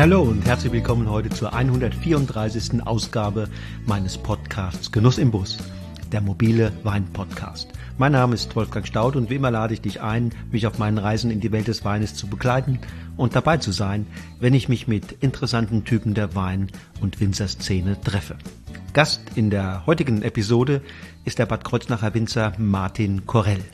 hallo und herzlich willkommen heute zur 134. Ausgabe meines Podcasts Genuss im Bus, der mobile Wein-Podcast. Mein Name ist Wolfgang Staud und wie immer lade ich dich ein, mich auf meinen Reisen in die Welt des Weines zu begleiten und dabei zu sein, wenn ich mich mit interessanten Typen der Wein- und Winzerszene treffe. Gast in der heutigen Episode ist der Bad Kreuznacher Winzer Martin Korell.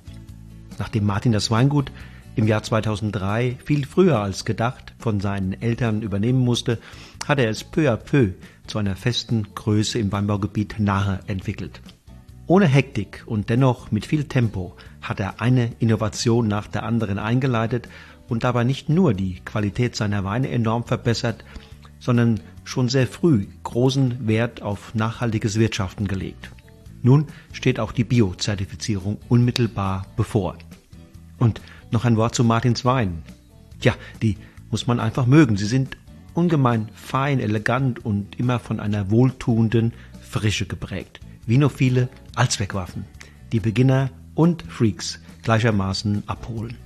Nachdem Martin das Weingut im Jahr 2003 viel früher als gedacht von seinen Eltern übernehmen musste, hat er es peu à peu zu einer festen Größe im Weinbaugebiet nahe entwickelt. Ohne Hektik und dennoch mit viel Tempo hat er eine Innovation nach der anderen eingeleitet und dabei nicht nur die Qualität seiner Weine enorm verbessert, sondern schon sehr früh großen Wert auf nachhaltiges Wirtschaften gelegt. Nun steht auch die Bio-Zertifizierung unmittelbar bevor. Und noch ein Wort zu Martins Wein. Ja, die muss man einfach mögen. Sie sind ungemein fein, elegant und immer von einer wohltuenden Frische geprägt. Wie nur viele Allzweckwaffen, die Beginner und Freaks gleichermaßen abholen.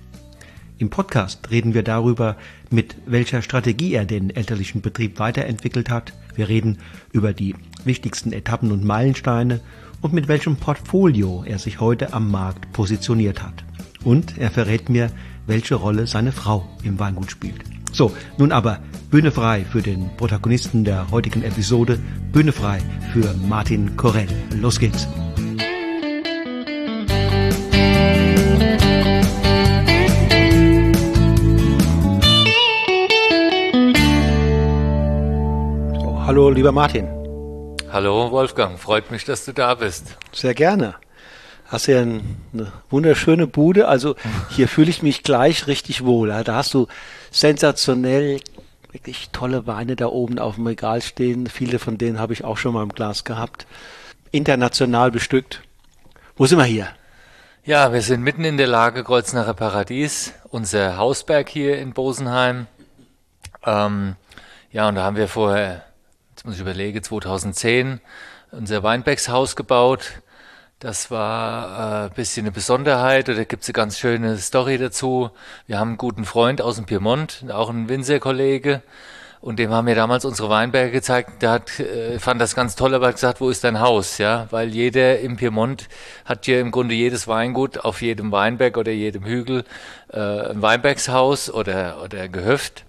Im Podcast reden wir darüber, mit welcher Strategie er den elterlichen Betrieb weiterentwickelt hat. Wir reden über die wichtigsten Etappen und Meilensteine und mit welchem Portfolio er sich heute am Markt positioniert hat. Und er verrät mir, welche Rolle seine Frau im Weingut spielt. So, nun aber Bühne frei für den Protagonisten der heutigen Episode, Bühne frei für Martin Korell. Los geht's. Hallo, lieber Martin. Hallo Wolfgang, freut mich, dass du da bist. Sehr gerne hast ja eine wunderschöne Bude. Also hier fühle ich mich gleich richtig wohl. Da hast du sensationell wirklich tolle Weine da oben auf dem Regal stehen. Viele von denen habe ich auch schon mal im Glas gehabt. International bestückt. Wo sind wir hier? Ja, wir sind mitten in der Lage Kreuznacher Paradies, unser Hausberg hier in Bosenheim. Ähm, ja, und da haben wir vorher, jetzt muss ich überlegen, 2010 unser Weinbergshaus gebaut das war ein äh, bisschen eine Besonderheit, da gibt es eine ganz schöne Story dazu. Wir haben einen guten Freund aus dem Piemont, auch ein Winzerkollege, und dem haben wir damals unsere Weinberge gezeigt. Der hat, äh, fand das ganz toll, aber hat gesagt, wo ist dein Haus? Ja, weil jeder im Piemont hat hier im Grunde jedes Weingut auf jedem Weinberg oder jedem Hügel äh, ein Weinbergshaus oder, oder ein Gehöft.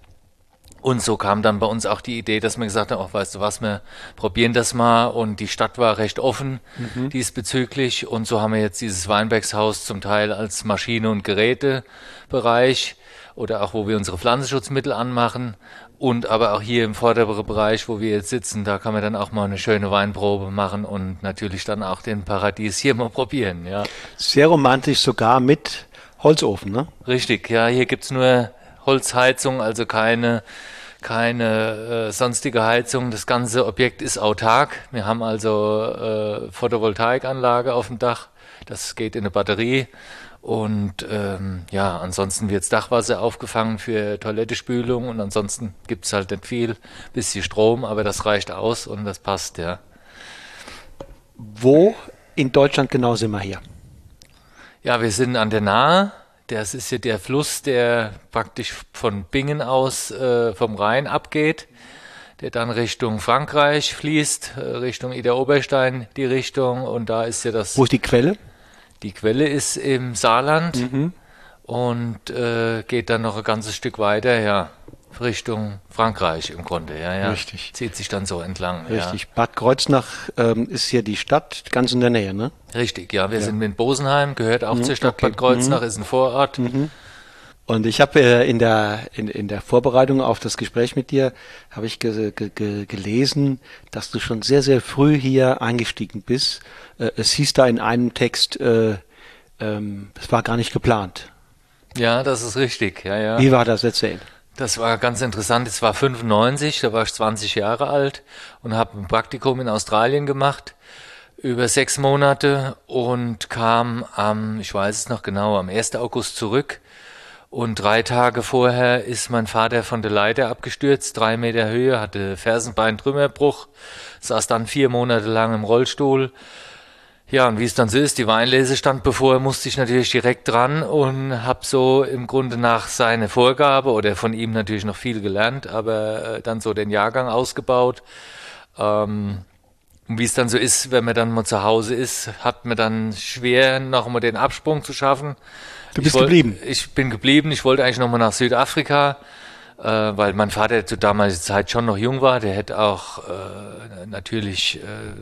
Und so kam dann bei uns auch die Idee, dass wir gesagt haben, auch weißt du was, wir probieren das mal. Und die Stadt war recht offen mhm. diesbezüglich. Und so haben wir jetzt dieses Weinbergshaus zum Teil als Maschine- und Gerätebereich oder auch wo wir unsere Pflanzenschutzmittel anmachen. Und aber auch hier im vorderen Bereich, wo wir jetzt sitzen, da kann man dann auch mal eine schöne Weinprobe machen und natürlich dann auch den Paradies hier mal probieren. Ja. Sehr romantisch sogar mit Holzofen, ne? Richtig, ja, hier gibt's nur Holzheizung, also keine keine äh, sonstige Heizung. Das ganze Objekt ist autark. Wir haben also äh, Photovoltaikanlage auf dem Dach. Das geht in eine Batterie. Und ähm, ja, ansonsten wird Dachwasser aufgefangen für Toilettespülung und ansonsten gibt's halt nicht viel, bisschen Strom, aber das reicht aus und das passt, ja. Wo in Deutschland genau sind wir hier? Ja, wir sind an der Nahe das ist ja der Fluss, der praktisch von Bingen aus äh, vom Rhein abgeht, der dann Richtung Frankreich fließt, äh, Richtung Ida Oberstein die Richtung. Und da ist ja das. Wo ist die Quelle? Die Quelle ist im Saarland mhm. und äh, geht dann noch ein ganzes Stück weiter, ja. Richtung Frankreich im Grunde, ja, ja. Richtig. Zieht sich dann so entlang. Richtig. Ja. Bad Kreuznach ähm, ist hier die Stadt, ganz in der Nähe, ne? Richtig, ja. Wir ja. sind in Bosenheim, gehört auch mhm, zur Stadt okay. Bad Kreuznach, mhm. ist ein Vorort. Mhm. Und ich habe äh, in, der, in, in der Vorbereitung auf das Gespräch mit dir, habe ich ge, ge, ge, gelesen, dass du schon sehr, sehr früh hier eingestiegen bist. Äh, es hieß da in einem Text, äh, ähm, es war gar nicht geplant. Ja, das ist richtig, ja, ja. Wie war das? Erzähl. Das war ganz interessant. Es war 95, da war ich 20 Jahre alt und habe ein Praktikum in Australien gemacht über sechs Monate und kam am, ich weiß es noch genau, am 1. August zurück. Und drei Tage vorher ist mein Vater von der Leiter abgestürzt, drei Meter Höhe, hatte Fersenbeintrümmerbruch, saß dann vier Monate lang im Rollstuhl Ja, und wie es dann so ist, die Weinlese stand bevor, musste ich natürlich direkt dran und habe so im Grunde nach seiner Vorgabe oder von ihm natürlich noch viel gelernt, aber äh, dann so den Jahrgang ausgebaut. Ähm, und wie es dann so ist, wenn man dann mal zu Hause ist, hat man dann schwer, noch mal den Absprung zu schaffen. Du bist wollt, geblieben? Ich bin geblieben. Ich wollte eigentlich noch mal nach Südafrika äh, weil mein Vater zu damaliger Zeit schon noch jung war. Der hätte auch äh, natürlich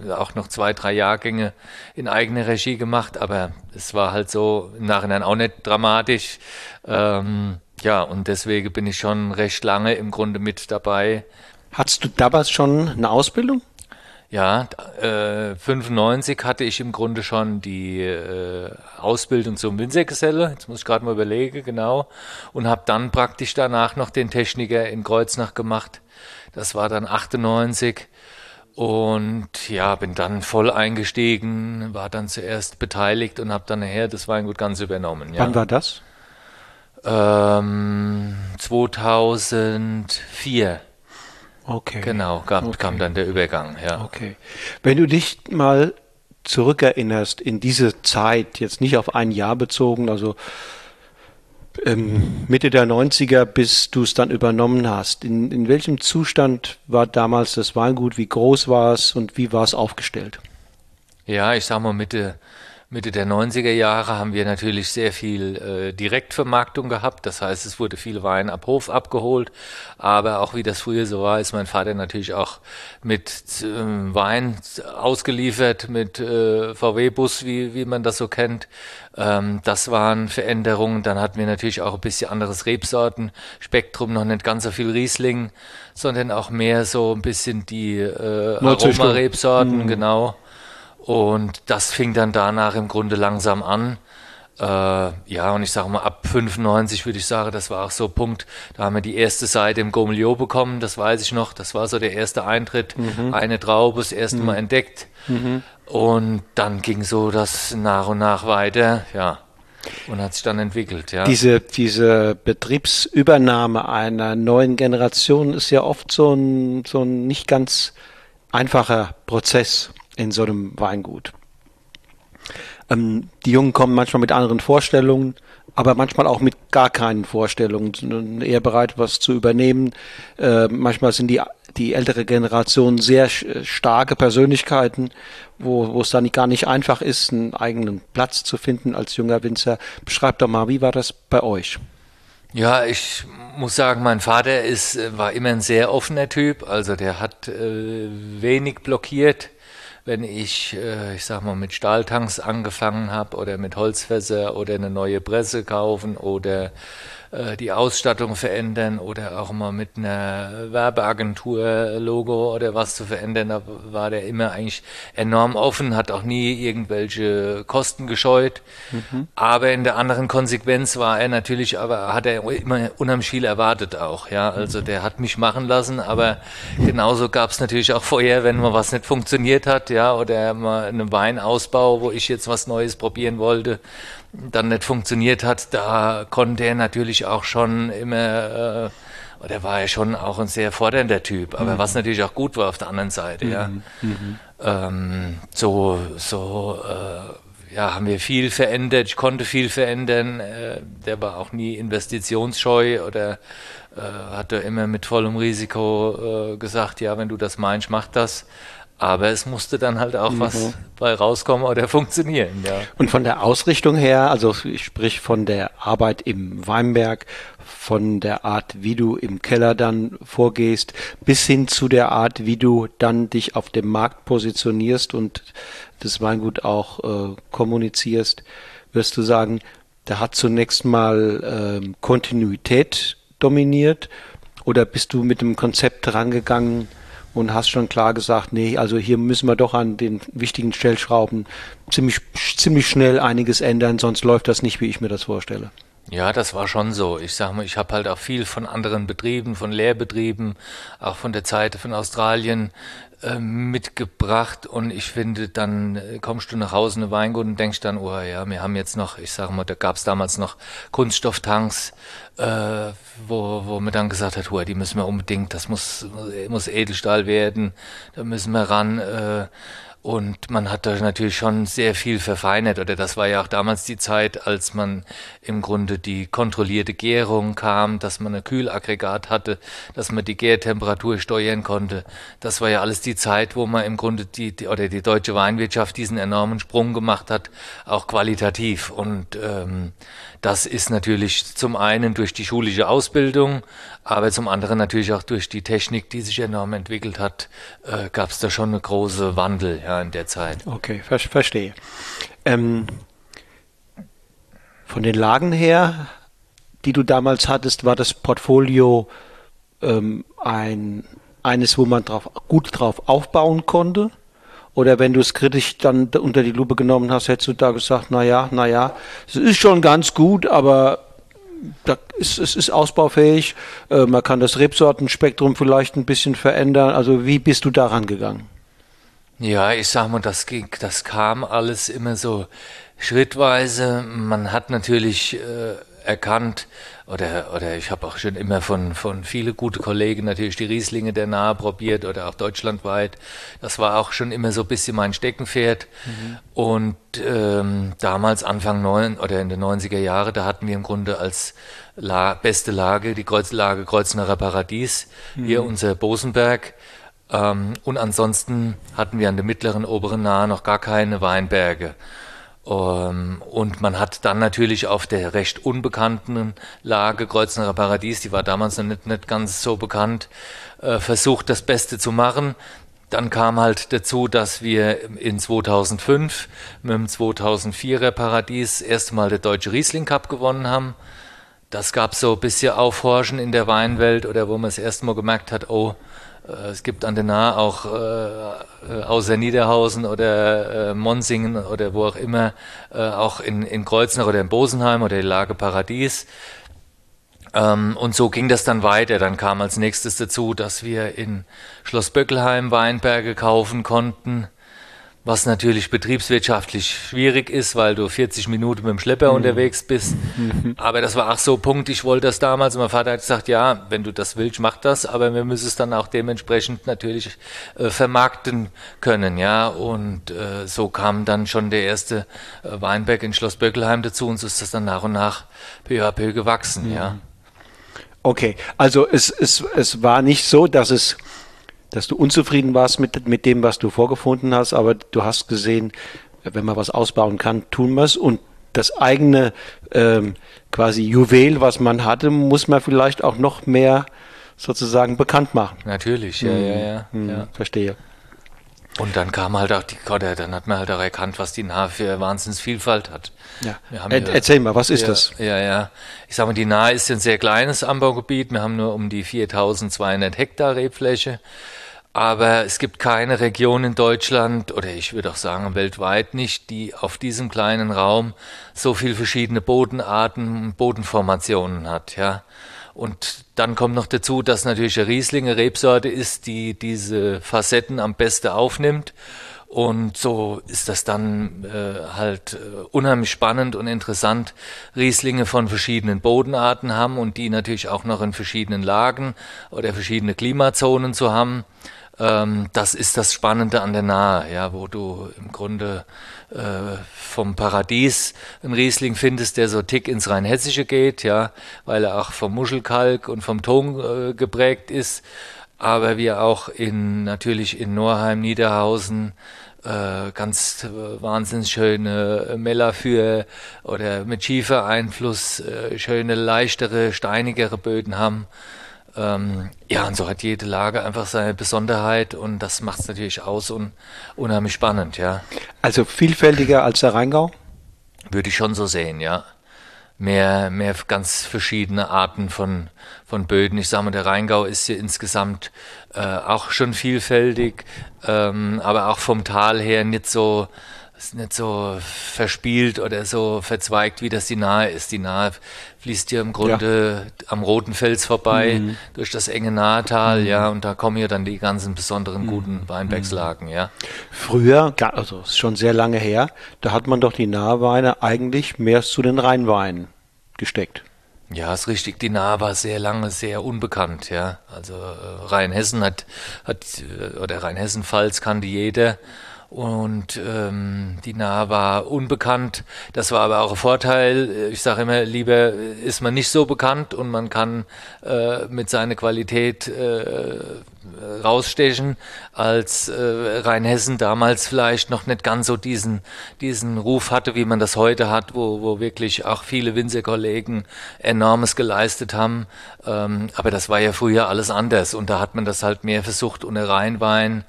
äh, auch noch zwei, drei Jahrgänge in eigener Regie gemacht, aber es war halt so im Nachhinein auch nicht dramatisch. Ähm, ja, und deswegen bin ich schon recht lange im Grunde mit dabei. Hattest du damals schon eine Ausbildung? Ja, äh, 95 hatte ich im Grunde schon die äh, Ausbildung zum Winzergeselle, jetzt muss ich gerade mal überlegen, genau, und habe dann praktisch danach noch den Techniker in Kreuznach gemacht. Das war dann 98 und ja, bin dann voll eingestiegen, war dann zuerst beteiligt und habe dann nachher das Weingut ganz übernommen. Ja. Wann war das? Ähm, 2004. Okay. Genau, kam, okay. kam dann der Übergang, ja. Okay. Wenn du dich mal zurückerinnerst in diese Zeit, jetzt nicht auf ein Jahr bezogen, also ähm, Mitte der 90er, bis du es dann übernommen hast, in, in welchem Zustand war damals das Weingut, wie groß war es und wie war es aufgestellt? Ja, ich sag mal Mitte Mitte der 90er Jahre haben wir natürlich sehr viel äh, Direktvermarktung gehabt. Das heißt, es wurde viel Wein ab Hof abgeholt. Aber auch wie das früher so war, ist mein Vater natürlich auch mit äh, Wein ausgeliefert, mit äh, VW-Bus, wie, wie man das so kennt. Ähm, das waren Veränderungen. Dann hatten wir natürlich auch ein bisschen anderes Rebsortenspektrum, noch nicht ganz so viel Riesling, sondern auch mehr so ein bisschen die äh, Aromarebsorten, mhm. genau. Und das fing dann danach im Grunde langsam an. Äh, ja, und ich sage mal, ab 95 würde ich sagen, das war auch so ein Punkt, da haben wir die erste Seite im Gomeliot bekommen, das weiß ich noch, das war so der erste Eintritt, mhm. eine Traube, das erste mhm. Mal entdeckt. Mhm. Und dann ging so das nach und nach weiter, ja. Und hat sich dann entwickelt, ja. Diese, diese Betriebsübernahme einer neuen Generation ist ja oft so ein, so ein nicht ganz einfacher Prozess in so einem Weingut. Ähm, die Jungen kommen manchmal mit anderen Vorstellungen, aber manchmal auch mit gar keinen Vorstellungen, eher bereit, was zu übernehmen. Äh, manchmal sind die, die ältere Generation sehr starke Persönlichkeiten, wo, es dann gar nicht einfach ist, einen eigenen Platz zu finden als junger Winzer. Beschreibt doch mal, wie war das bei euch? Ja, ich muss sagen, mein Vater ist, war immer ein sehr offener Typ, also der hat äh, wenig blockiert wenn ich, äh, ich sag mal, mit Stahltanks angefangen habe oder mit Holzfässer oder eine neue Presse kaufen oder äh, die Ausstattung verändern oder auch mal mit einer Werbeagentur-Logo oder was zu verändern, da war der immer eigentlich enorm offen, hat auch nie irgendwelche Kosten gescheut. Mhm. Aber in der anderen Konsequenz war er natürlich, aber hat er immer unheimlich viel erwartet auch, ja. Also der hat mich machen lassen, aber genauso gab es natürlich auch vorher, wenn mal was nicht funktioniert hat, ja, oder mal einen Weinausbau, wo ich jetzt was Neues probieren wollte dann nicht funktioniert hat, da konnte er natürlich auch schon immer, äh, oder war er schon auch ein sehr fordernder Typ, aber mhm. was natürlich auch gut war auf der anderen Seite, mhm. ja. Mhm. Ähm, so, so, äh, ja, haben wir viel verändert, ich konnte viel verändern, äh, der war auch nie investitionsscheu oder äh, hat er immer mit vollem Risiko äh, gesagt, ja, wenn du das meinst, mach das. Aber es musste dann halt auch mhm. was bei rauskommen oder funktionieren, ja. Und von der Ausrichtung her, also ich sprich von der Arbeit im Weinberg, von der Art, wie du im Keller dann vorgehst, bis hin zu der Art, wie du dann dich auf dem Markt positionierst und das Weingut auch äh, kommunizierst, wirst du sagen, da hat zunächst mal äh, Kontinuität dominiert oder bist du mit dem Konzept rangegangen, und hast schon klar gesagt, nee, also hier müssen wir doch an den wichtigen Stellschrauben ziemlich, ziemlich schnell einiges ändern, sonst läuft das nicht, wie ich mir das vorstelle. Ja, das war schon so. Ich sag mal, ich habe halt auch viel von anderen Betrieben, von Lehrbetrieben, auch von der Zeit von Australien mitgebracht und ich finde, dann äh, kommst du nach Hause in Weingut und denkst dann, oh ja, wir haben jetzt noch, ich sag mal, da gab es damals noch Kunststofftanks, äh, wo, wo man dann gesagt hat, oh, die müssen wir unbedingt, das muss, muss Edelstahl werden, da müssen wir ran. Äh, Und man hat da natürlich schon sehr viel verfeinert. Oder das war ja auch damals die Zeit, als man im Grunde die kontrollierte Gärung kam, dass man ein Kühlaggregat hatte, dass man die Gärtemperatur steuern konnte. Das war ja alles die Zeit, wo man im Grunde die, die oder die deutsche Weinwirtschaft diesen enormen Sprung gemacht hat, auch qualitativ. Und ähm, das ist natürlich zum einen durch die schulische Ausbildung, aber zum anderen natürlich auch durch die Technik, die sich enorm entwickelt hat, äh, gab es da schon eine große Wandel ja, in der Zeit. Okay, ver verstehe. Ähm, von den Lagen her, die du damals hattest, war das Portfolio ähm, ein, eines, wo man drauf, gut drauf aufbauen konnte? Oder wenn du es kritisch dann unter die Lupe genommen hast, hättest du da gesagt, naja, naja, es ist schon ganz gut, aber ist, es ist ausbaufähig. Äh, man kann das Rebsortenspektrum vielleicht ein bisschen verändern. Also wie bist du daran gegangen? Ja, ich sag mal, das ging, das kam alles immer so schrittweise. Man hat natürlich äh, erkannt, oder, oder ich habe auch schon immer von, von viele gute Kollegen natürlich die Rieslinge der Nahe probiert oder auch deutschlandweit. Das war auch schon immer so ein bisschen mein Steckenpferd. Mhm. Und ähm, damals, Anfang neun oder in den 90er Jahren, da hatten wir im Grunde als La beste Lage die Kreuzlage Kreuznacher Paradies, mhm. hier unser Bosenberg. Ähm, und ansonsten hatten wir an der mittleren, oberen Nahe noch gar keine Weinberge. Ähm, und man hat dann natürlich auf der recht unbekannten Lage Kreuznacher Paradies, die war damals noch nicht, nicht ganz so bekannt, äh, versucht, das Beste zu machen. Dann kam halt dazu, dass wir in 2005 mit dem 2004er Paradies erstmal der Deutsche Riesling Cup gewonnen haben. Das gab so ein bisschen Aufhorchen in der Weinwelt oder wo man es erstmal gemerkt hat, oh, es gibt an der Nahe auch äh, äh, außer Niederhausen oder äh, Monsinghen oder wo auch immer, äh, auch in, in Kreuznach oder in Bosenheim oder die Lage Paradies. Ähm, und so ging das dann weiter. Dann kam als nächstes dazu, dass wir in Schloss Böckelheim Weinberge kaufen konnten was natürlich betriebswirtschaftlich schwierig ist, weil du 40 Minuten mit dem Schlepper mhm. unterwegs bist. Mhm. Aber das war auch so Punkt, ich wollte das damals und mein Vater hat gesagt, ja, wenn du das willst, mach das, aber wir müssen es dann auch dementsprechend natürlich äh, vermarkten können, ja. Und äh, so kam dann schon der erste äh, Weinberg in Schloss Böckelheim dazu und so ist das dann nach und nach peu à peu gewachsen, mhm. ja. Okay, also es, es, es war nicht so, dass es dass du unzufrieden warst mit, mit dem, was du vorgefunden hast, aber du hast gesehen, wenn man was ausbauen kann, tun wir es und das eigene ähm, quasi Juwel, was man hatte, muss man vielleicht auch noch mehr sozusagen bekannt machen. Natürlich, ja, hm. ja, ja, hm, ja. Verstehe. Und dann kam halt auch die, dann hat man halt auch erkannt, was die Nahe für Wahnsinnsvielfalt hat. Ja. Er, erzähl mal, was ist ja, das? Ja, ja. Ich sag mal, die Nahe ist ein sehr kleines Anbaugebiet. Wir haben nur um die 4200 Hektar Rebfläche. Aber es gibt keine Region in Deutschland oder ich würde auch sagen weltweit nicht, die auf diesem kleinen Raum so viel verschiedene Bodenarten und Bodenformationen hat, ja. Und dann kommt noch dazu, dass natürlich eine Rieslinge Rebsorte ist, die diese Facetten am besten aufnimmt. Und so ist das dann äh, halt äh, unheimlich spannend und interessant, Rieslinge von verschiedenen Bodenarten haben und die natürlich auch noch in verschiedenen Lagen oder verschiedene Klimazonen zu haben. Ähm, das ist das Spannende an der Nahe, ja, wo du im Grunde vom Paradies einen Riesling findest, der so tick ins Rheinhessische geht, ja, weil er auch vom Muschelkalk und vom Ton äh, geprägt ist, aber wir auch in natürlich in Norheim, Niederhausen äh, ganz äh, wahnsinnig schöne Meller für oder mit Schiefereinfluss äh, schöne leichtere, steinigere Böden haben. Ähm, ja, und so hat jede Lage einfach seine Besonderheit und das macht es natürlich aus und unheimlich spannend, ja. Also vielfältiger als der Rheingau? Würde ich schon so sehen, ja. Mehr, mehr ganz verschiedene Arten von, von Böden. Ich sage mal, der Rheingau ist hier insgesamt äh, auch schon vielfältig, ähm, aber auch vom Tal her nicht so, ist nicht so verspielt oder so verzweigt, wie das die Nahe ist. Die Nahe fließt hier im Grunde ja. am Roten Fels vorbei, mhm. durch das enge Nahetal, mhm. ja, und da kommen hier dann die ganzen besonderen mhm. guten Weinbergslagen, ja. Früher, also schon sehr lange her, da hat man doch die Naheweine eigentlich mehr zu den Rheinweinen gesteckt. Ja, ist richtig. Die Nahe war sehr lange sehr unbekannt, ja. Also äh, Rheinhessen hat, hat äh, oder Rheinhessen-Pfalz kannte jeder und ähm, die Nahe war unbekannt. Das war aber auch ein Vorteil. Ich sage immer, lieber ist man nicht so bekannt und man kann äh, mit seiner Qualität äh, rausstechen, als äh, Rheinhessen damals vielleicht noch nicht ganz so diesen, diesen Ruf hatte, wie man das heute hat, wo, wo wirklich auch viele Winzerkollegen enormes geleistet haben. Ähm, aber das war ja früher alles anders und da hat man das halt mehr versucht, ohne Rheinwein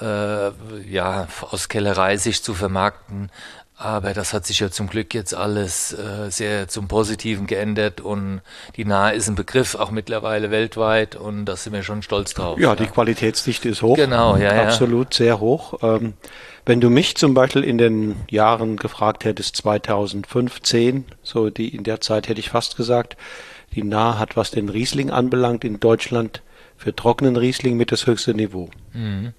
äh, ja, aus Kellerei sich zu vermarkten. Aber das hat sich ja zum Glück jetzt alles äh, sehr zum Positiven geändert und die Nahe ist ein Begriff auch mittlerweile weltweit und da sind wir schon stolz drauf. Ja, ja. die Qualitätsdichte ist hoch. Genau, ja, Absolut, ja. sehr hoch. Ähm, wenn du mich zum Beispiel in den Jahren gefragt hättest, 2015, so die in der Zeit hätte ich fast gesagt, die Nahe hat, was den Riesling anbelangt, in Deutschland für trockenen Riesling mit das höchste Niveau. Mhm.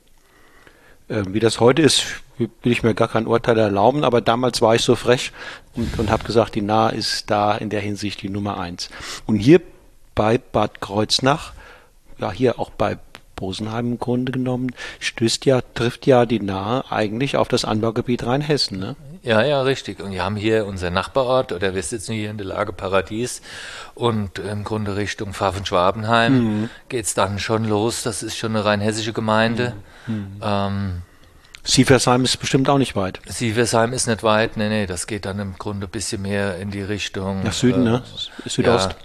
Ähm, wie das heute ist, will ich mir gar kein Urteil erlauben, aber damals war ich so frech und, und habe gesagt, die Nahe ist da in der Hinsicht die Nummer eins. Und hier bei Bad Kreuznach, ja hier auch bei Bosenheim im Grunde genommen, stößt ja, trifft ja die Nahe eigentlich auf das Anbaugebiet Rheinhessen, ne? Ja, ja, richtig. Und wir haben hier unser Nachbarort, oder wir sitzen hier in der Lage Paradies und im Grunde Richtung Pfaffen-Schwabenheim mhm. geht es dann schon los. Das ist schon eine rheinhessische Gemeinde. Mhm. Ähm, Sieversheim ist bestimmt auch nicht weit. Sieversheim ist nicht weit, nee, nee, das geht dann im Grunde ein bisschen mehr in die Richtung. Nach Süden, äh, ne? Südost.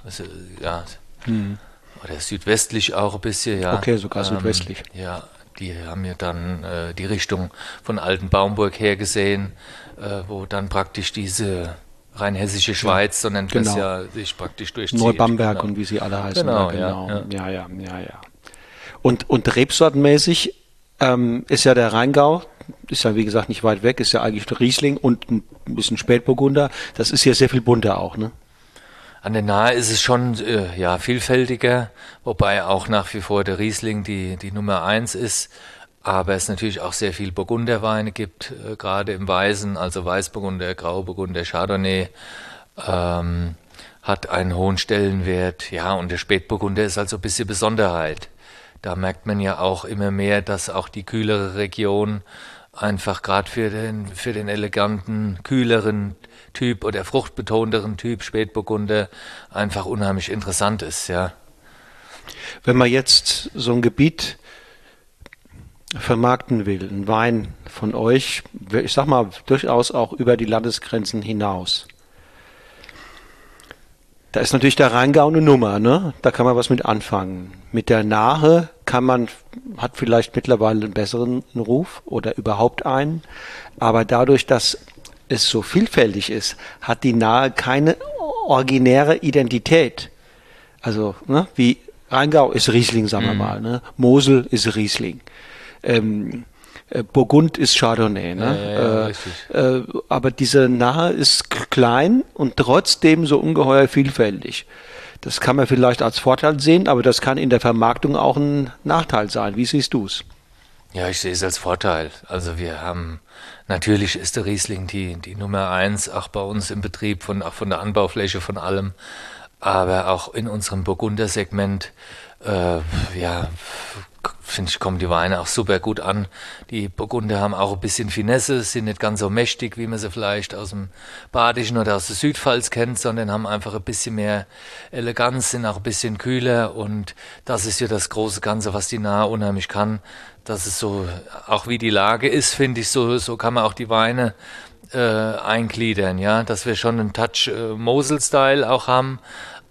Ja, ja. Mhm. oder südwestlich auch ein bisschen, ja. Okay, sogar ähm, südwestlich. Ja, die haben mir dann äh, die Richtung von Alten Baumburg her gesehen, äh, wo dann praktisch diese rheinhessische Schweiz, so nennt genau. ja sich praktisch durchzieht. Neubamberg genau. und wie sie alle heißen. Genau, genau. Ja, ja, ja, ja. ja. Und, und rebsortenmäßig ähm, ist ja der Rheingau, ist ja wie gesagt nicht weit weg, ist ja eigentlich Riesling und ein bisschen Spätburgunder. Das ist ja sehr viel bunter auch, ne? An der Nahe ist es schon äh, ja, vielfältiger, wobei auch nach wie vor der Riesling die, die Nummer eins ist. Aber es natürlich auch sehr viel Burgunderweine gibt, äh, gerade im Weißen, also Weißburgunder, Grauburgunder, Chardonnay, ähm, hat einen hohen Stellenwert. Ja, und der Spätburgunder ist also ein bisschen Besonderheit. Da merkt man ja auch immer mehr, dass auch die kühlere Region einfach gerade für den, für den eleganten, kühleren Typ oder fruchtbetonteren Typ Spätburgunder einfach unheimlich interessant ist, ja. Wenn man jetzt so ein Gebiet vermarkten will, ein Wein von euch, ich sag mal durchaus auch über die Landesgrenzen hinaus. Da ist natürlich der Rheingau eine Nummer, ne? Da kann man was mit anfangen. Mit der Nahe kann man, hat vielleicht mittlerweile einen besseren Ruf oder überhaupt einen. Aber dadurch, dass es so vielfältig ist, hat die Nahe keine originäre Identität. Also, ne, wie Rheingau ist Riesling, sagen wir mhm. mal, ne? Mosel ist Riesling. Ähm, äh, Burgund ist Chardonnay, ne? Ja, ja, äh, äh, aber diese Nahe ist klein und trotzdem so ungeheuer vielfältig. Das kann man vielleicht als Vorteil sehen, aber das kann in der Vermarktung auch ein Nachteil sein. Wie siehst du es? Ja, ich sehe es als Vorteil. Also wir haben Natürlich ist der Riesling die, die Nummer eins, auch bei uns im Betrieb, von, auch von der Anbaufläche, von allem. Aber auch in unserem Burgunder-Segment, äh, ja, finde ich, kommen die Weine auch super gut an. Die Burgunder haben auch ein bisschen Finesse, sind nicht ganz so mächtig, wie man sie vielleicht aus dem Badischen oder aus der Südpfalz kennt, sondern haben einfach ein bisschen mehr Eleganz, sind auch ein bisschen kühler und das ist ja das große Ganze, was die Nahe unheimlich kann dass es so, auch wie die Lage ist, finde ich, so, so kann man auch die Weine äh, eingliedern, ja, dass wir schon einen Touch äh, Mosel-Style auch haben,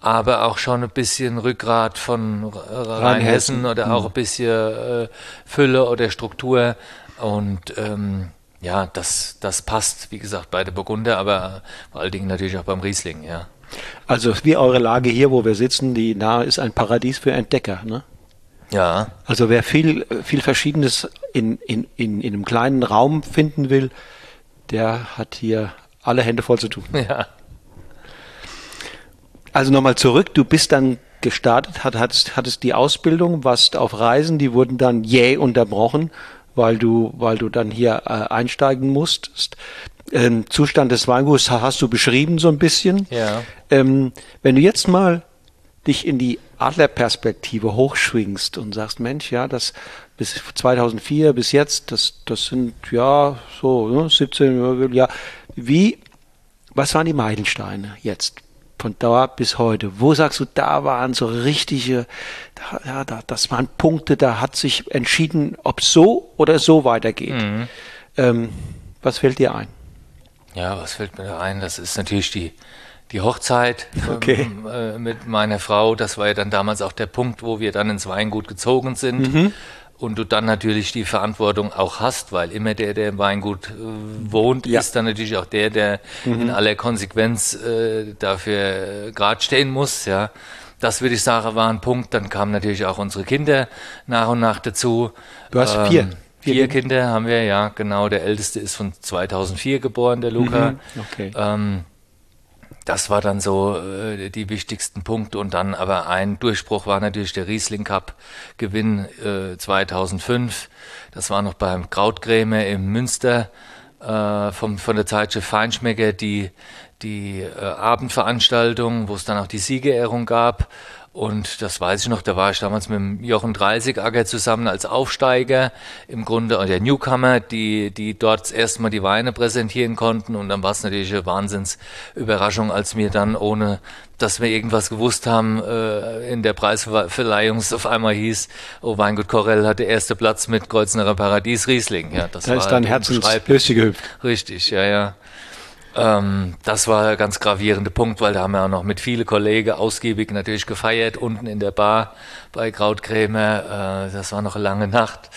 aber auch schon ein bisschen Rückgrat von Rheinhessen oder auch mhm. ein bisschen äh, Fülle oder Struktur und ähm, ja, das, das passt, wie gesagt, bei der Burgunder, aber vor allen Dingen natürlich auch beim Riesling, ja. Also wie eure Lage hier, wo wir sitzen, die Nahe ist ein Paradies für Entdecker, ne? Ja. Also wer viel, viel Verschiedenes in, in, in, in einem kleinen Raum finden will, der hat hier alle Hände voll zu tun. Ja. Also nochmal zurück, du bist dann gestartet, hattest, hattest die Ausbildung, warst auf Reisen, die wurden dann jäh unterbrochen, weil du, weil du dann hier äh, einsteigen musstest. Ähm, Zustand des Weinguts hast du beschrieben so ein bisschen. Ja. Ähm, wenn du jetzt mal dich in die Adlerperspektive hochschwingst und sagst, Mensch, ja, das, bis 2004 bis jetzt, das, das sind ja so ne, 17 ja. Wie, was waren die Meilensteine jetzt? Von da bis heute. Wo sagst du, da waren so richtige, da, ja, da, das waren Punkte, da hat sich entschieden, ob so oder so weitergeht. Mhm. Ähm, was fällt dir ein? Ja, was fällt mir da ein? Das ist natürlich die, die Hochzeit okay. ähm, äh, mit meiner Frau. Das war ja dann damals auch der Punkt, wo wir dann ins Weingut gezogen sind. Mhm und du dann natürlich die Verantwortung auch hast, weil immer der, der im Weingut äh, wohnt, ja. ist dann natürlich auch der, der mhm. in aller Konsequenz äh, dafür äh, gerade stehen muss, ja. Das würde ich sagen, war ein Punkt. Dann kamen natürlich auch unsere Kinder nach und nach dazu. Du hast ähm, vier. Vier Kinder haben wir, ja, genau. Der älteste ist von 2004 geboren, der Luca. Mhm. Okay. Ähm, das war dann so äh, die wichtigsten Punkte und dann aber ein Durchbruch war natürlich der Riesling Cup Gewinn äh, 2005. Das war noch beim Krautgrämer im Münster äh, vom, von der Zeitschrift Feinschmecker die, die äh, Abendveranstaltung, wo es dann auch die Siegerehrung gab und das weiß ich noch, da war ich damals mit dem Jochen Dreisigagger zusammen als Aufsteiger im Grunde, und der Newcomer, die, die dort erstmal die Weine präsentieren konnten. Und dann war es natürlich eine Wahnsinnsüberraschung, als wir dann, ohne dass wir irgendwas gewusst haben, äh, in der Preisverleihung es auf einmal hieß, oh Weingut Korell hat der erste Platz mit Kreuznacher Paradies Riesling. Ja, das da war ist dein Herzensblöße gehüpft. Richtig, ja, ja. Ähm, das war ein ganz gravierender Punkt, weil da haben wir auch noch mit vielen Kollegen ausgiebig natürlich gefeiert, unten in der Bar bei Krautkrämer. Äh, das war noch eine lange Nacht.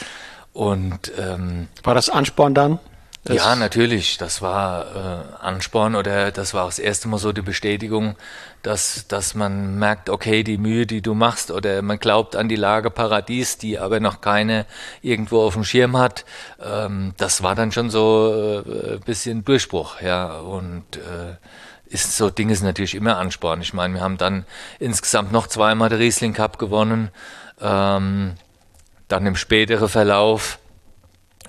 Und ähm, war das Ansporn dann? Ja, natürlich. Das war äh, Ansporn oder das war auch das erste Mal so die Bestätigung, dass, dass man merkt, okay, die Mühe, die du machst oder man glaubt an die Lage Paradies, die aber noch keine irgendwo auf dem Schirm hat. Ähm, das war dann schon so äh, ein bisschen Durchbruch, ja. Und äh, ist so Dinge sind natürlich immer Ansporn. Ich meine, wir haben dann insgesamt noch zweimal den Riesling Cup gewonnen. Ähm, dann im späteren Verlauf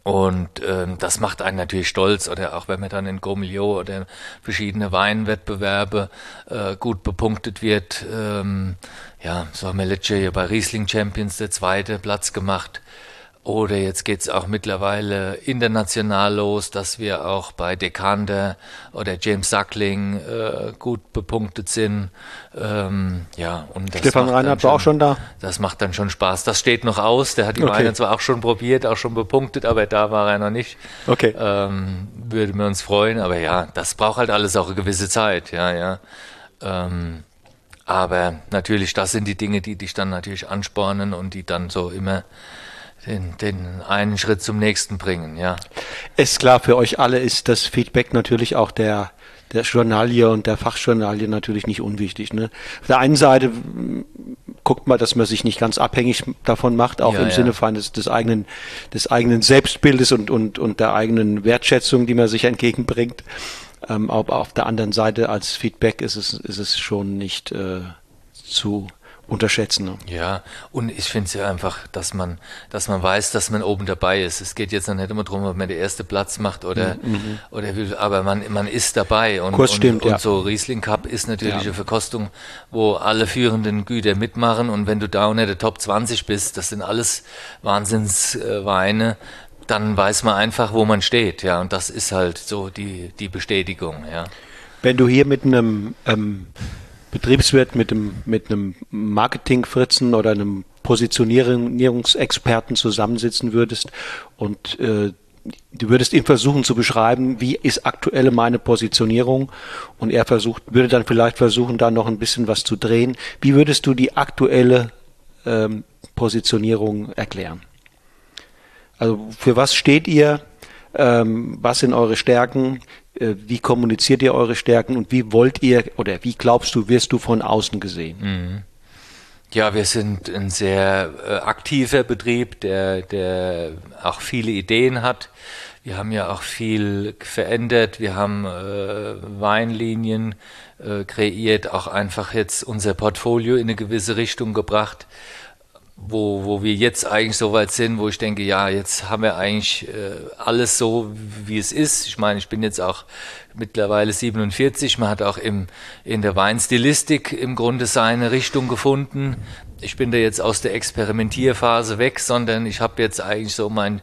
und ähm, das macht einen natürlich stolz, oder auch wenn man dann in Gomilio oder verschiedene Weinwettbewerbe äh, gut bepunktet wird. Ähm, ja, so haben wir letztes Jahr bei Riesling Champions der zweite Platz gemacht. Oder jetzt geht es auch mittlerweile international los, dass wir auch bei Decander oder James Sackling äh, gut bepunktet sind. Ähm, ja, und Stefan Reinhardt war auch schon da. Das macht dann schon Spaß. Das steht noch aus. Der hat die okay. Weine zwar auch schon probiert, auch schon bepunktet, aber da war er noch nicht. Okay. Ähm, würde mir uns freuen, aber ja, das braucht halt alles auch eine gewisse Zeit. Ja, ja. Ähm, aber natürlich, das sind die Dinge, die dich dann natürlich anspornen und die dann so immer den, den einen Schritt zum nächsten bringen, ja. Ist klar, für euch alle ist das Feedback natürlich auch der, der Journalie und der Fachjournalie natürlich nicht unwichtig. Ne? Auf der einen Seite hm, guckt man, dass man sich nicht ganz abhängig davon macht, auch ja, im ja. Sinne von des, des, eigenen, des eigenen Selbstbildes und, und, und der eigenen Wertschätzung, die man sich entgegenbringt. Ähm, aber auf der anderen Seite als Feedback ist es, ist es schon nicht äh, zu unterschätzen. Ne? Ja, und ich finde es ja einfach, dass man, dass man weiß, dass man oben dabei ist. Es geht jetzt noch nicht immer darum, ob man den ersten Platz macht oder, mhm. mhm. oder will, aber man, man ist dabei. Und, Kurs stimmt, und, ja. und so Riesling Cup ist natürlich ja. eine Verkostung, wo alle führenden Güter mitmachen und wenn du da unter der Top 20 bist, das sind alles Wahnsinnsweine, dann weiß man einfach, wo man steht, ja, und das ist halt so die, die Bestätigung, ja. Wenn du hier mit einem ähm, Betriebswirt mit einem, mit einem Marketingfritzen oder einem Positionierungsexperten zusammensitzen würdest und äh, du würdest ihm versuchen zu beschreiben, wie ist aktuelle meine Positionierung und er versucht, würde dann vielleicht versuchen, da noch ein bisschen was zu drehen. Wie würdest du die aktuelle ähm, Positionierung erklären? Also für was steht ihr? Ähm, was sind eure Stärken? Äh, wie kommuniziert ihr eure Stärken und wie wollt ihr oder wie glaubst du, wirst du von außen gesehen? Mhm. Ja, wir sind ein sehr äh, aktiver Betrieb, der, der auch viele Ideen hat. Wir haben ja auch viel verändert. Wir haben äh, Weinlinien äh, kreiert, auch einfach jetzt unser Portfolio in eine gewisse Richtung gebracht wo, wo wir jetzt eigentlich so weit sind, wo ich denke, ja, jetzt haben wir eigentlich äh, alles so, wie es ist. Ich meine, ich bin jetzt auch mittlerweile 47. Man hat auch im, in der Weinstilistik im Grunde seine Richtung gefunden. Ich bin da jetzt aus der Experimentierphase weg, sondern ich habe jetzt eigentlich so mein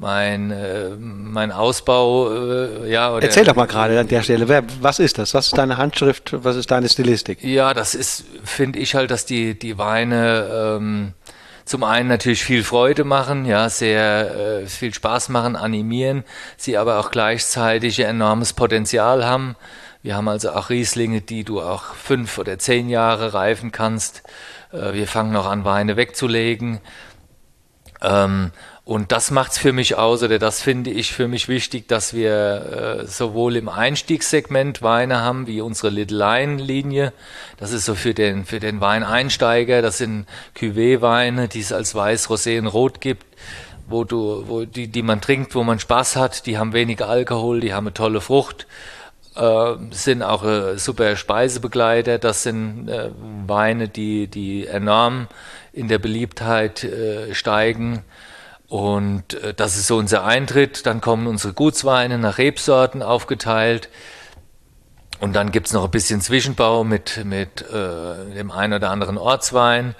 mein, äh, mein Ausbau, äh, ja. Erzähl doch mal gerade an der Stelle, wer, was ist das? Was ist deine Handschrift? Was ist deine Stilistik? Ja, das ist, finde ich halt, dass die, die Weine ähm, zum einen natürlich viel Freude machen, ja, sehr äh, viel Spaß machen, animieren, sie aber auch gleichzeitig enormes Potenzial haben. Wir haben also auch Rieslinge, die du auch fünf oder zehn Jahre reifen kannst. Äh, wir fangen noch an, Weine wegzulegen. Ähm, und das macht es für mich aus, oder das finde ich für mich wichtig, dass wir äh, sowohl im Einstiegssegment Weine haben, wie unsere Little Line-Linie. Das ist so für den, für den Weineinsteiger. Das sind Cuvée-Weine, die es als Weiß, Rosé und Rot gibt, wo du, wo die, die man trinkt, wo man Spaß hat. Die haben weniger Alkohol, die haben eine tolle Frucht. Äh, sind auch äh, super Speisebegleiter. Das sind äh, Weine, die, die enorm in der Beliebtheit äh, steigen. Und äh, das ist so unser Eintritt. Dann kommen unsere Gutsweine nach Rebsorten aufgeteilt. Und dann gibt es noch ein bisschen Zwischenbau mit, mit äh, dem einen oder anderen Ortswein.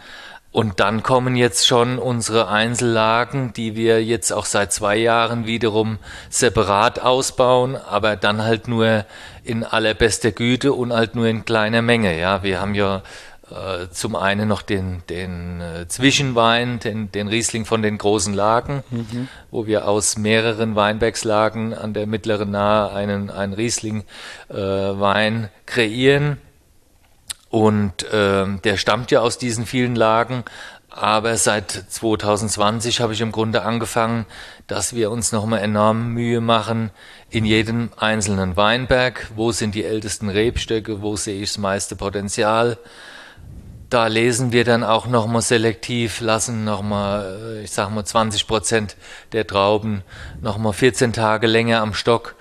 Und dann kommen jetzt schon unsere Einzellagen, die wir jetzt auch seit zwei Jahren wiederum separat ausbauen, aber dann halt nur in allerbester Güte und halt nur in kleiner Menge. Ja, wir haben ja äh, zum einen noch den, den äh, Zwischenwein, den, den Riesling von den großen Lagen, mhm. wo wir aus mehreren Weinbergslagen an der mittleren Nahe einen, einen Riesling-Wein äh, kreieren. Und äh, der stammt ja aus diesen vielen Lagen. Aber seit 2020 habe ich im Grunde angefangen, dass wir uns nochmal enorm Mühe machen in jedem einzelnen Weinberg. Wo sind die ältesten Rebstöcke? Wo sehe ich das meiste Potenzial? Da lesen wir dann auch nochmal selektiv, lassen nochmal, äh, ich sag mal 20 Prozent der Trauben nochmal 14 Tage länger am Stock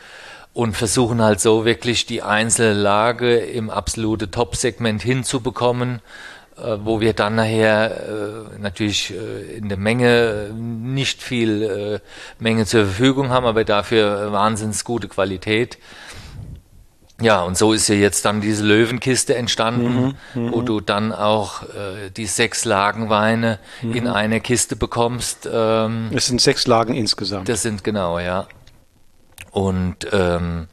und versuchen halt so wirklich die einzelne Lage im absolute Top-Segment hinzubekommen, äh, wo wir dann nachher äh, natürlich in der Menge nicht viel Menge zur Verfügung haben, aber dafür wahnsinnig gute Qualität. Ja, und so ist ja jetzt dann diese Löwenkiste entstanden, mhm, mhm, wo du dann auch äh, die sechs Lagenweine mhm. in eine Kiste bekommst. Ähm, es sind sechs Lagen insgesamt. Das sind genau, ja. Und ähm,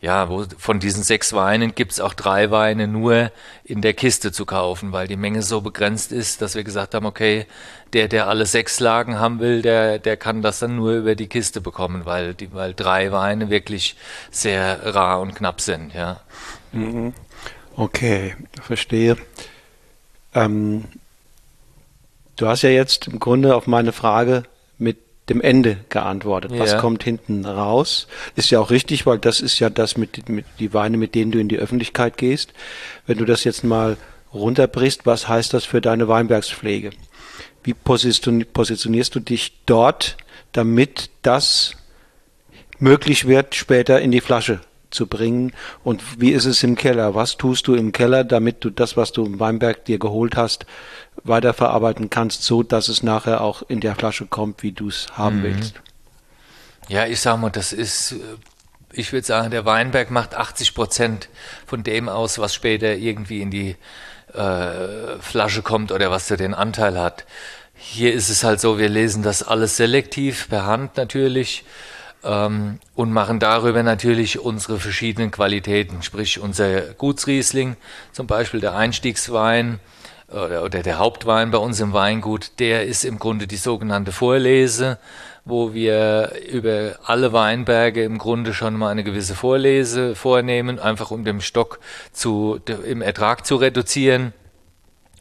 ja, wo, von diesen sechs Weinen gibt es auch drei Weine nur in der Kiste zu kaufen, weil die Menge so begrenzt ist, dass wir gesagt haben, okay, der, der alle sechs Lagen haben will, der, der kann das dann nur über die Kiste bekommen, weil, die, weil drei Weine wirklich sehr rar und knapp sind, ja. Mhm. Okay, verstehe. Ähm, du hast ja jetzt im Grunde auf meine Frage dem Ende geantwortet. Ja. Was kommt hinten raus? Ist ja auch richtig, weil das ist ja das mit, mit die Weine, mit denen du in die Öffentlichkeit gehst. Wenn du das jetzt mal runterbrichst, was heißt das für deine Weinbergspflege? Wie positionierst du dich dort, damit das möglich wird, später in die Flasche zu bringen? Und wie ist es im Keller? Was tust du im Keller, damit du das, was du im Weinberg dir geholt hast, weiterverarbeiten kannst, so dass es nachher auch in der Flasche kommt, wie du es haben mhm. willst? Ja, ich sag mal, das ist, äh, ich würde sagen, der Weinberg macht 80 Prozent von dem aus, was später irgendwie in die äh, Flasche kommt oder was er den Anteil hat. Hier ist es halt so, wir lesen das alles selektiv, per Hand natürlich ähm, und machen darüber natürlich unsere verschiedenen Qualitäten, sprich unser Gutsriesling, zum Beispiel der Einstiegswein oder, oder der Hauptwein bei uns im Weingut, der ist im Grunde die sogenannte Vorlese, wo wir über alle Weinberge im Grunde schon mal eine gewisse Vorlese vornehmen, einfach um den Stock zu, im Ertrag zu reduzieren.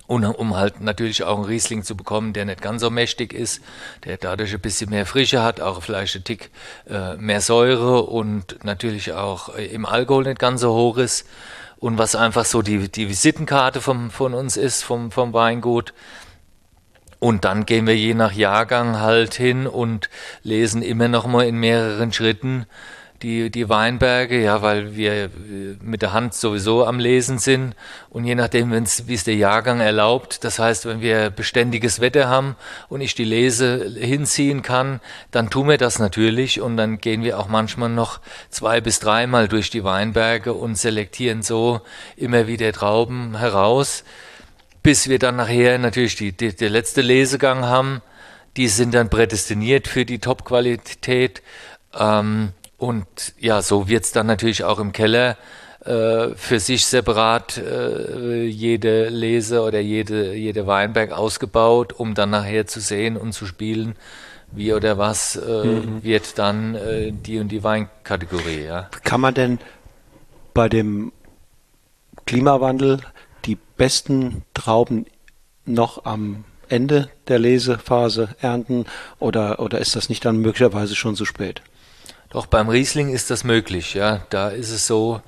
Und um halt natürlich auch einen Riesling zu bekommen, der nicht ganz so mächtig ist, der dadurch ein bisschen mehr Frische hat, auch vielleicht ein Tick äh, mehr Säure und natürlich auch äh, im Alkohol nicht ganz so hoch ist. Und was einfach so die, die Visitenkarte vom, von uns ist, vom, vom Weingut. Und dann gehen wir je nach Jahrgang halt hin und lesen immer noch mal in mehreren Schritten die, die Weinberge, ja, weil wir mit der Hand sowieso am Lesen sind und je nachdem, wie es der Jahrgang erlaubt, das heißt, wenn wir beständiges Wetter haben und ich die Lese hinziehen kann, dann tun wir das natürlich und dann gehen wir auch manchmal noch zwei bis dreimal durch die Weinberge und selektieren so immer wieder Trauben heraus, bis wir dann nachher natürlich die, die, der letzte Lesegang haben. Die sind dann prädestiniert für die Top-Qualität. Ähm, und ja, so wird es dann natürlich auch im Keller äh, für sich separat äh, jede Lese oder jede, jede Weinberg ausgebaut, um dann nachher zu sehen und zu spielen, wie oder was äh, mhm. wird dann äh, die und die Weinkategorie. Ja. Kann man denn bei dem Klimawandel die besten Trauben noch am Ende der Lesephase ernten oder, oder ist das nicht dann möglicherweise schon zu spät? Doch beim Riesling ist das möglich, ja. Da ist es so,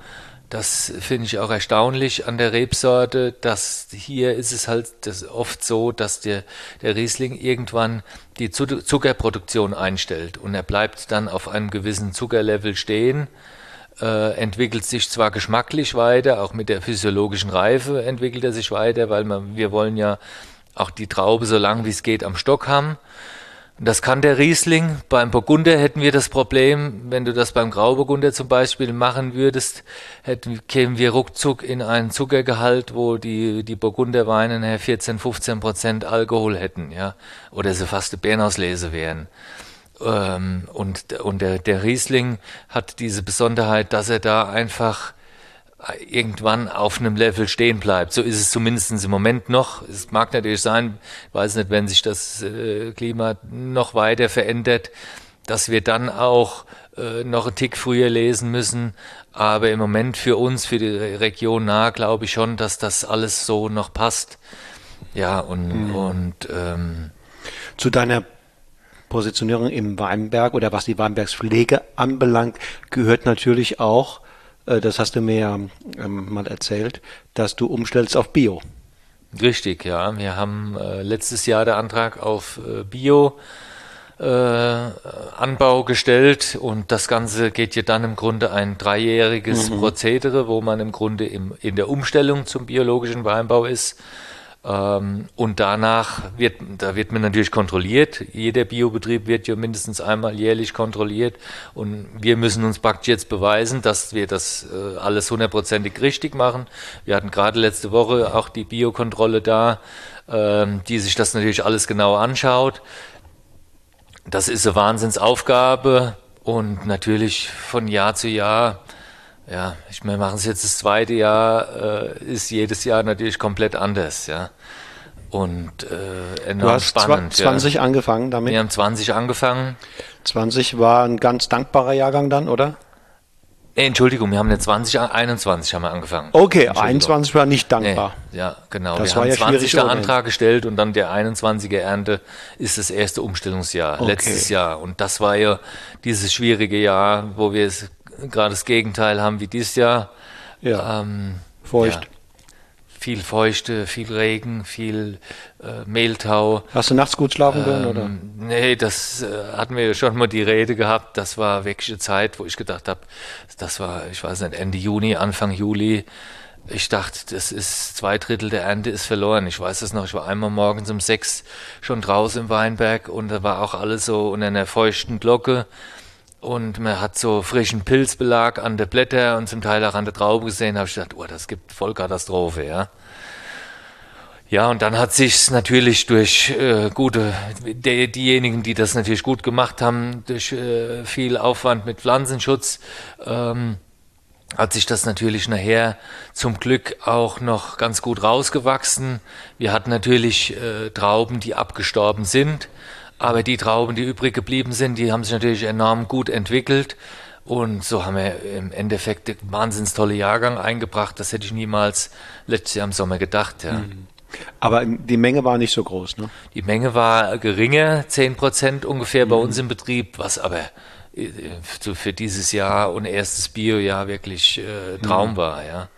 das finde ich auch erstaunlich an der Rebsorte, dass hier ist es halt das oft so, dass der, der Riesling irgendwann die Zuckerproduktion einstellt und er bleibt dann auf einem gewissen Zuckerlevel stehen, äh, entwickelt sich zwar geschmacklich weiter, auch mit der physiologischen Reife entwickelt er sich weiter, weil man, wir wollen ja auch die Traube so lang wie es geht am Stock haben. Das kann der Riesling. Beim Burgunder hätten wir das Problem, wenn du das beim Grauburgunder zum Beispiel machen würdest, hätten, kämen wir ruckzuck in einen Zuckergehalt, wo die, die Burgunderweine nachher 14, 15 Prozent Alkohol hätten, ja, oder sie fast eine Bärenauslese wären. Ähm, und und der, der Riesling hat diese Besonderheit, dass er da einfach irgendwann auf einem Level stehen bleibt. So ist es zumindest im Moment noch. Es mag natürlich sein, ich weiß nicht, wenn sich das äh, Klima noch weiter verändert, dass wir dann auch äh, noch einen Tick früher lesen müssen. Aber im Moment für uns, für die Region nah, glaube ich schon, dass das alles so noch passt. Ja, und, mhm. und ähm, zu deiner Positionierung im Weinberg oder was die Weinbergspflege anbelangt, gehört natürlich auch das hast du mir ja ähm, mal erzählt, dass du umstellst auf Bio. Richtig, ja. Wir haben äh, letztes Jahr der Antrag auf äh, Bio äh, Anbau gestellt und das Ganze geht ja dann im Grunde ein dreijähriges mhm. Prozedere, wo man im Grunde im, in der Umstellung zum biologischen Weinbau ist. Ähm, und danach wird, da wird man natürlich kontrolliert. Jeder Biobetrieb wird ja mindestens einmal jährlich kontrolliert. Und wir müssen uns praktisch jetzt beweisen, dass wir das äh, alles hundertprozentig richtig machen. Wir hatten gerade letzte Woche auch die Biokontrolle da, ähm, die sich das natürlich alles genau anschaut. Das ist eine Wahnsinnsaufgabe und natürlich von Jahr zu Jahr ja, ich meine, machen es jetzt das zweite Jahr, äh, ist jedes Jahr natürlich komplett anders, ja. Und äh, enorm du hast spannend. 20 ja. angefangen damit? Wir haben 20 angefangen. 20 war ein ganz dankbarer Jahrgang dann, oder? Nee, Entschuldigung, wir haben eine 20, 21 haben wir angefangen. Okay, 21 war nicht dankbar. Nee, ja, genau. Das wir war haben ja 20 der Antrag gestellt und dann der 21er Ernte ist das erste Umstellungsjahr, okay. letztes Jahr. Und das war ja dieses schwierige Jahr, wo wir es gerade das Gegenteil haben wie dieses Jahr. Ja. Ähm, Feucht. Ja, viel Feuchte, viel Regen, viel äh, Mehltau. Hast du nachts gut schlafen können, ähm, oder? Nee, das äh, hatten wir schon mal die Rede gehabt. Das war wirklich eine Zeit, wo ich gedacht habe, das war, ich weiß nicht, Ende Juni, Anfang Juli. Ich dachte, das ist zwei Drittel der Ernte ist verloren. Ich weiß es noch, ich war einmal morgens um sechs schon draußen im Weinberg und da war auch alles so unter einer feuchten Glocke. Und man hat so frischen Pilzbelag an der Blätter und zum Teil auch an der Traube gesehen. Habe ich gedacht, oh, das gibt Vollkatastrophe, ja. Ja, und dann hat sich natürlich durch äh, gute, die, diejenigen, die das natürlich gut gemacht haben, durch äh, viel Aufwand mit Pflanzenschutz, ähm, hat sich das natürlich nachher zum Glück auch noch ganz gut rausgewachsen. Wir hatten natürlich äh, Trauben, die abgestorben sind. Aber die Trauben, die übrig geblieben sind, die haben sich natürlich enorm gut entwickelt. Und so haben wir im Endeffekt einen wahnsinns tolle Jahrgang eingebracht. Das hätte ich niemals letztes Jahr im Sommer gedacht. Ja. Mhm. Aber die Menge war nicht so groß, ne? Die Menge war geringer, 10 Prozent ungefähr mhm. bei uns im Betrieb, was aber äh, für dieses Jahr und erstes Bio-Jahr wirklich äh, Traum mhm. war, ja.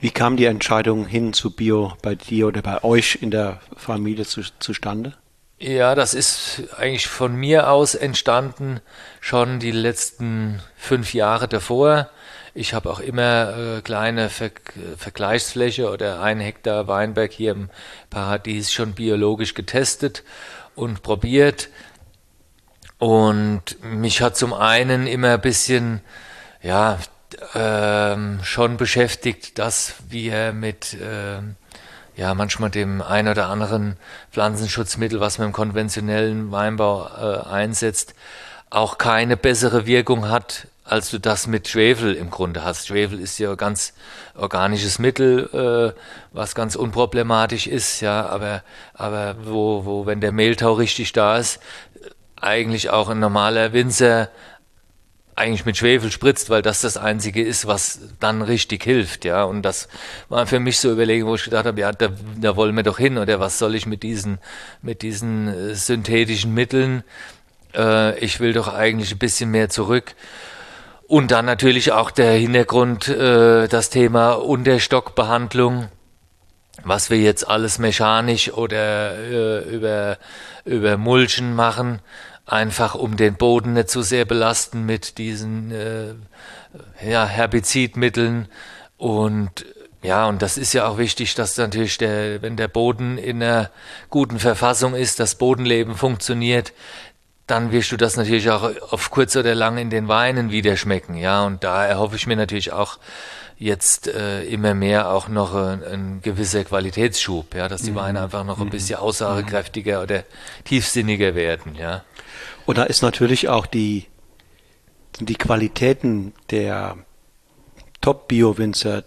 Wie kam die Entscheidung hin zu Bio bei dir oder bei euch in der Familie zu, zustande? Ja, das ist eigentlich von mir aus entstanden, schon die letzten fünf Jahre davor. Ich habe auch immer äh, kleine Ver Vergleichsfläche oder ein Hektar Weinberg hier im Paradies schon biologisch getestet und probiert. Und mich hat zum einen immer ein bisschen, ja, ähm, schon beschäftigt, dass wir mit ähm, ja manchmal dem ein oder anderen Pflanzenschutzmittel, was man im konventionellen Weinbau äh, einsetzt, auch keine bessere Wirkung hat, als du das mit Schwefel im Grunde hast. Schwefel ist ja ganz organisches Mittel, äh, was ganz unproblematisch ist, ja, aber, aber wo, wo, wenn der Mehltau richtig da ist, eigentlich auch ein normaler Winzer eigentlich mit Schwefel spritzt, weil das das Einzige ist, was dann richtig hilft, ja. Und das war für mich so Überlegen, wo ich gedacht habe, ja, da, da wollen wir doch hin, oder was soll ich mit diesen, mit diesen äh, synthetischen Mitteln? Äh, ich will doch eigentlich ein bisschen mehr zurück. Und dann natürlich auch der Hintergrund, äh, das Thema Unterstockbehandlung, was wir jetzt alles mechanisch oder äh, über, über Mulchen machen einfach um den Boden nicht zu sehr belasten mit diesen äh, ja, Herbizidmitteln und ja, und das ist ja auch wichtig, dass natürlich der, wenn der Boden in einer guten Verfassung ist, das Bodenleben funktioniert, dann wirst du das natürlich auch auf kurz oder lang in den Weinen wieder schmecken, ja. Und da erhoffe ich mir natürlich auch jetzt äh, immer mehr auch noch ein, ein gewisser Qualitätsschub, ja, dass die mhm. Weine einfach noch ein mhm. bisschen aussagekräftiger oder tiefsinniger werden, ja. Und da ist natürlich auch die, die Qualitäten der Top-Bio-Winzer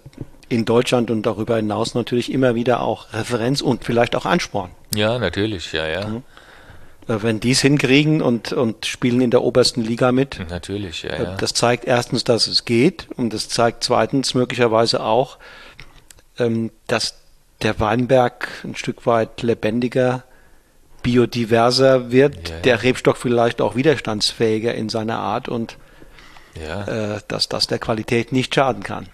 in Deutschland und darüber hinaus natürlich immer wieder auch Referenz und vielleicht auch Ansporn. Ja, natürlich, ja, ja. Mhm. Äh, wenn die es hinkriegen und, und spielen in der obersten Liga mit. Natürlich, ja, äh, ja. Das zeigt erstens, dass es geht und das zeigt zweitens möglicherweise auch, ähm, dass der Weinberg ein Stück weit lebendiger biodiverser wird, ja, ja. der Rebstock vielleicht auch widerstandsfähiger in seiner Art und ja. äh, dass das der Qualität nicht schaden kann.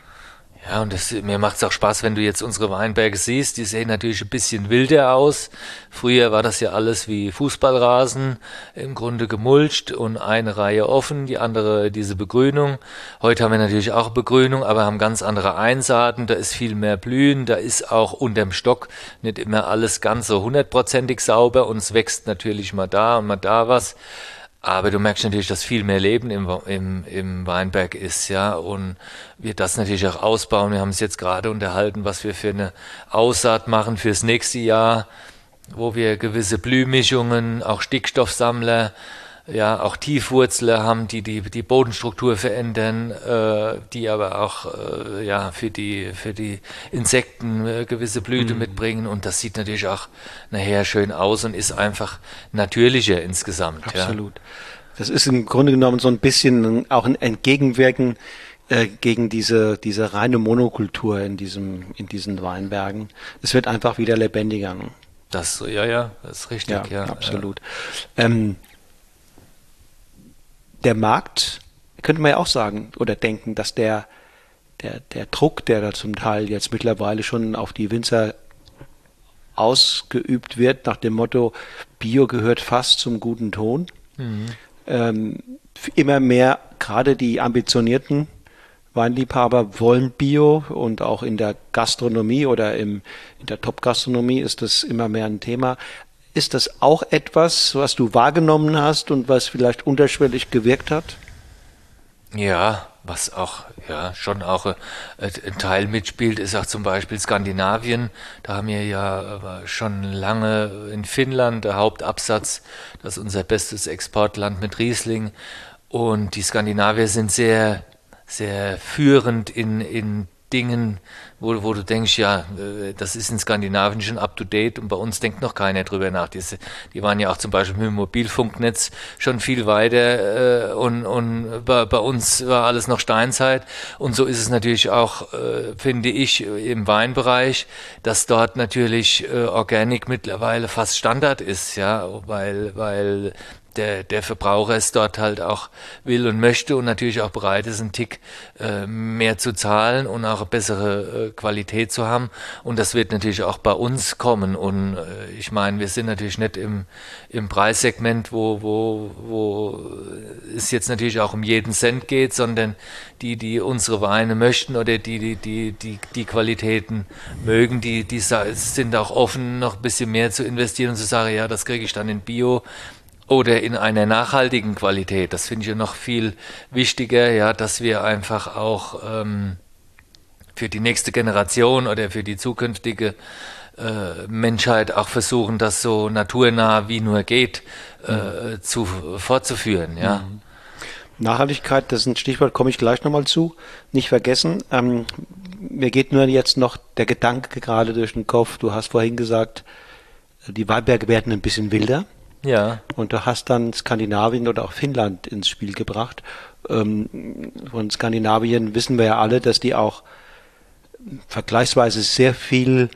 Ja, und das, mir macht es auch Spaß, wenn du jetzt unsere Weinberge siehst. Die sehen natürlich ein bisschen wilder aus. Früher war das ja alles wie Fußballrasen, im Grunde gemulcht und eine Reihe offen, die andere diese Begrünung. Heute haben wir natürlich auch Begrünung, aber haben ganz andere Einsaaten. Da ist viel mehr Blühen, da ist auch unterm Stock nicht immer alles ganz so hundertprozentig sauber und es wächst natürlich mal da und mal da was. Aber du merkst natürlich, dass viel mehr Leben im, im, im Weinberg ist, ja, und wir das natürlich auch ausbauen. Wir haben es jetzt gerade unterhalten, was wir für eine Aussaat machen fürs nächste Jahr, wo wir gewisse Blühmischungen, auch Stickstoffsammler, ja, auch Tiefwurzler haben, die die, die Bodenstruktur verändern, äh, die aber auch äh, ja, für, die, für die Insekten äh, gewisse Blüte mhm. mitbringen. Und das sieht natürlich auch nachher schön aus und ist einfach natürlicher insgesamt. Absolut. Ja. Das ist im Grunde genommen so ein bisschen auch ein Entgegenwirken äh, gegen diese, diese reine Monokultur in, diesem, in diesen Weinbergen. Es wird einfach wieder lebendiger. Das, ja, ja, das ist richtig, ja. ja absolut. Ja. Ähm, der Markt, könnte man ja auch sagen oder denken, dass der, der, der Druck, der da zum Teil jetzt mittlerweile schon auf die Winzer ausgeübt wird, nach dem Motto, Bio gehört fast zum guten Ton. Mhm. Ähm, immer mehr, gerade die ambitionierten Weinliebhaber wollen Bio und auch in der Gastronomie oder im, in der Top-Gastronomie ist das immer mehr ein Thema. Ist das auch etwas, was du wahrgenommen hast und was vielleicht unterschwellig gewirkt hat? Ja, was auch, ja, schon auch äh, ein Teil mitspielt, ist auch zum Beispiel Skandinavien. Da haben wir ja schon lange in Finnland der Hauptabsatz, das ist unser bestes Exportland mit Riesling. Und die Skandinavier sind sehr, sehr führend in, in Dingen, wo, wo du denkst, ja, äh, das ist in Skandinavien schon up to date und bei uns denkt noch keiner drüber nach. Die, die waren ja auch zum Beispiel mit dem Mobilfunknetz schon viel weiter äh, und, und bei, bei, uns war alles noch Steinzeit. Und so ist es natürlich auch, äh, finde ich, im Weinbereich, dass dort natürlich äh, Organic mittlerweile fast Standard ist, ja, weil, weil der, der Verbraucher es dort halt auch will und möchte und natürlich auch bereit ist, einen Tick äh, mehr zu zahlen und auch eine bessere äh, Qualität zu haben. Und das wird natürlich auch bei uns kommen. Und äh, ich meine, wir sind natürlich nicht im, im Preissegment, wo, wo, wo es jetzt natürlich auch um jeden Cent geht, sondern die, die unsere Weine möchten oder die, die, die, die, die Qualitäten mögen, die, die sind auch offen, noch ein bisschen mehr zu investieren und zu sagen, ja, das kriege ich dann in Bio oder in einer nachhaltigen Qualität. Das finde ich ja noch viel wichtiger, ja, dass wir einfach auch ähm, für die nächste Generation oder für die zukünftige äh, Menschheit auch versuchen, das so naturnah wie nur geht äh, mhm. zu, fortzuführen. Ja. Mhm. Nachhaltigkeit, das ist ein Stichwort, komme ich gleich nochmal zu. Nicht vergessen, ähm, mir geht nur jetzt noch der Gedanke gerade durch den Kopf, du hast vorhin gesagt, die Weinberge werden ein bisschen wilder. Ja. Und du hast dann Skandinavien oder auch Finnland ins Spiel gebracht. Ähm, von Skandinavien wissen wir ja alle, dass die auch vergleichsweise sehr viel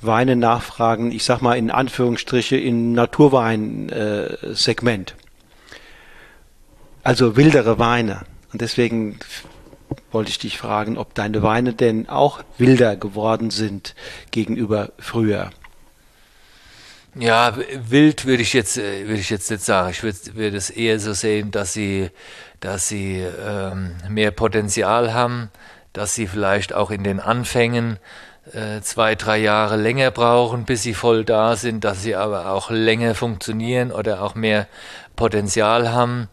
Weine nachfragen, ich sag mal in Anführungsstriche im Naturwein-Segment. Äh, also wildere Weine. Und deswegen wollte ich dich fragen, ob deine Weine denn auch wilder geworden sind gegenüber früher. Ja, wild würde ich jetzt äh, würde ich jetzt nicht sagen. Ich würde würde es eher so sehen, dass sie dass sie ähm, mehr Potenzial haben, dass sie vielleicht auch in den Anfängen äh, zwei drei Jahre länger brauchen, bis sie voll da sind, dass sie aber auch länger funktionieren oder auch mehr Potenzial haben.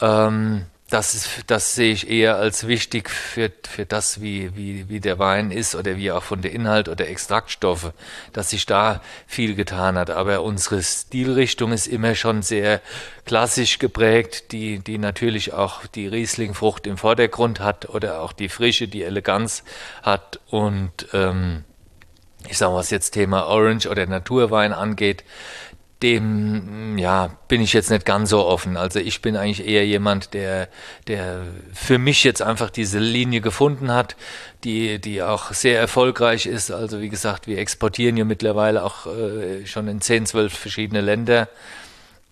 Ähm, das, das sehe ich eher als wichtig für, für das, wie, wie, wie der Wein ist oder wie auch von der Inhalt oder Extraktstoffe, dass sich da viel getan hat. Aber unsere Stilrichtung ist immer schon sehr klassisch geprägt, die, die natürlich auch die Rieslingfrucht im Vordergrund hat oder auch die Frische, die Eleganz hat. Und ähm, ich sage, was jetzt Thema Orange oder Naturwein angeht, dem ja bin ich jetzt nicht ganz so offen. Also ich bin eigentlich eher jemand, der der für mich jetzt einfach diese Linie gefunden hat, die die auch sehr erfolgreich ist. Also wie gesagt, wir exportieren ja mittlerweile auch äh, schon in 10, 12 verschiedene Länder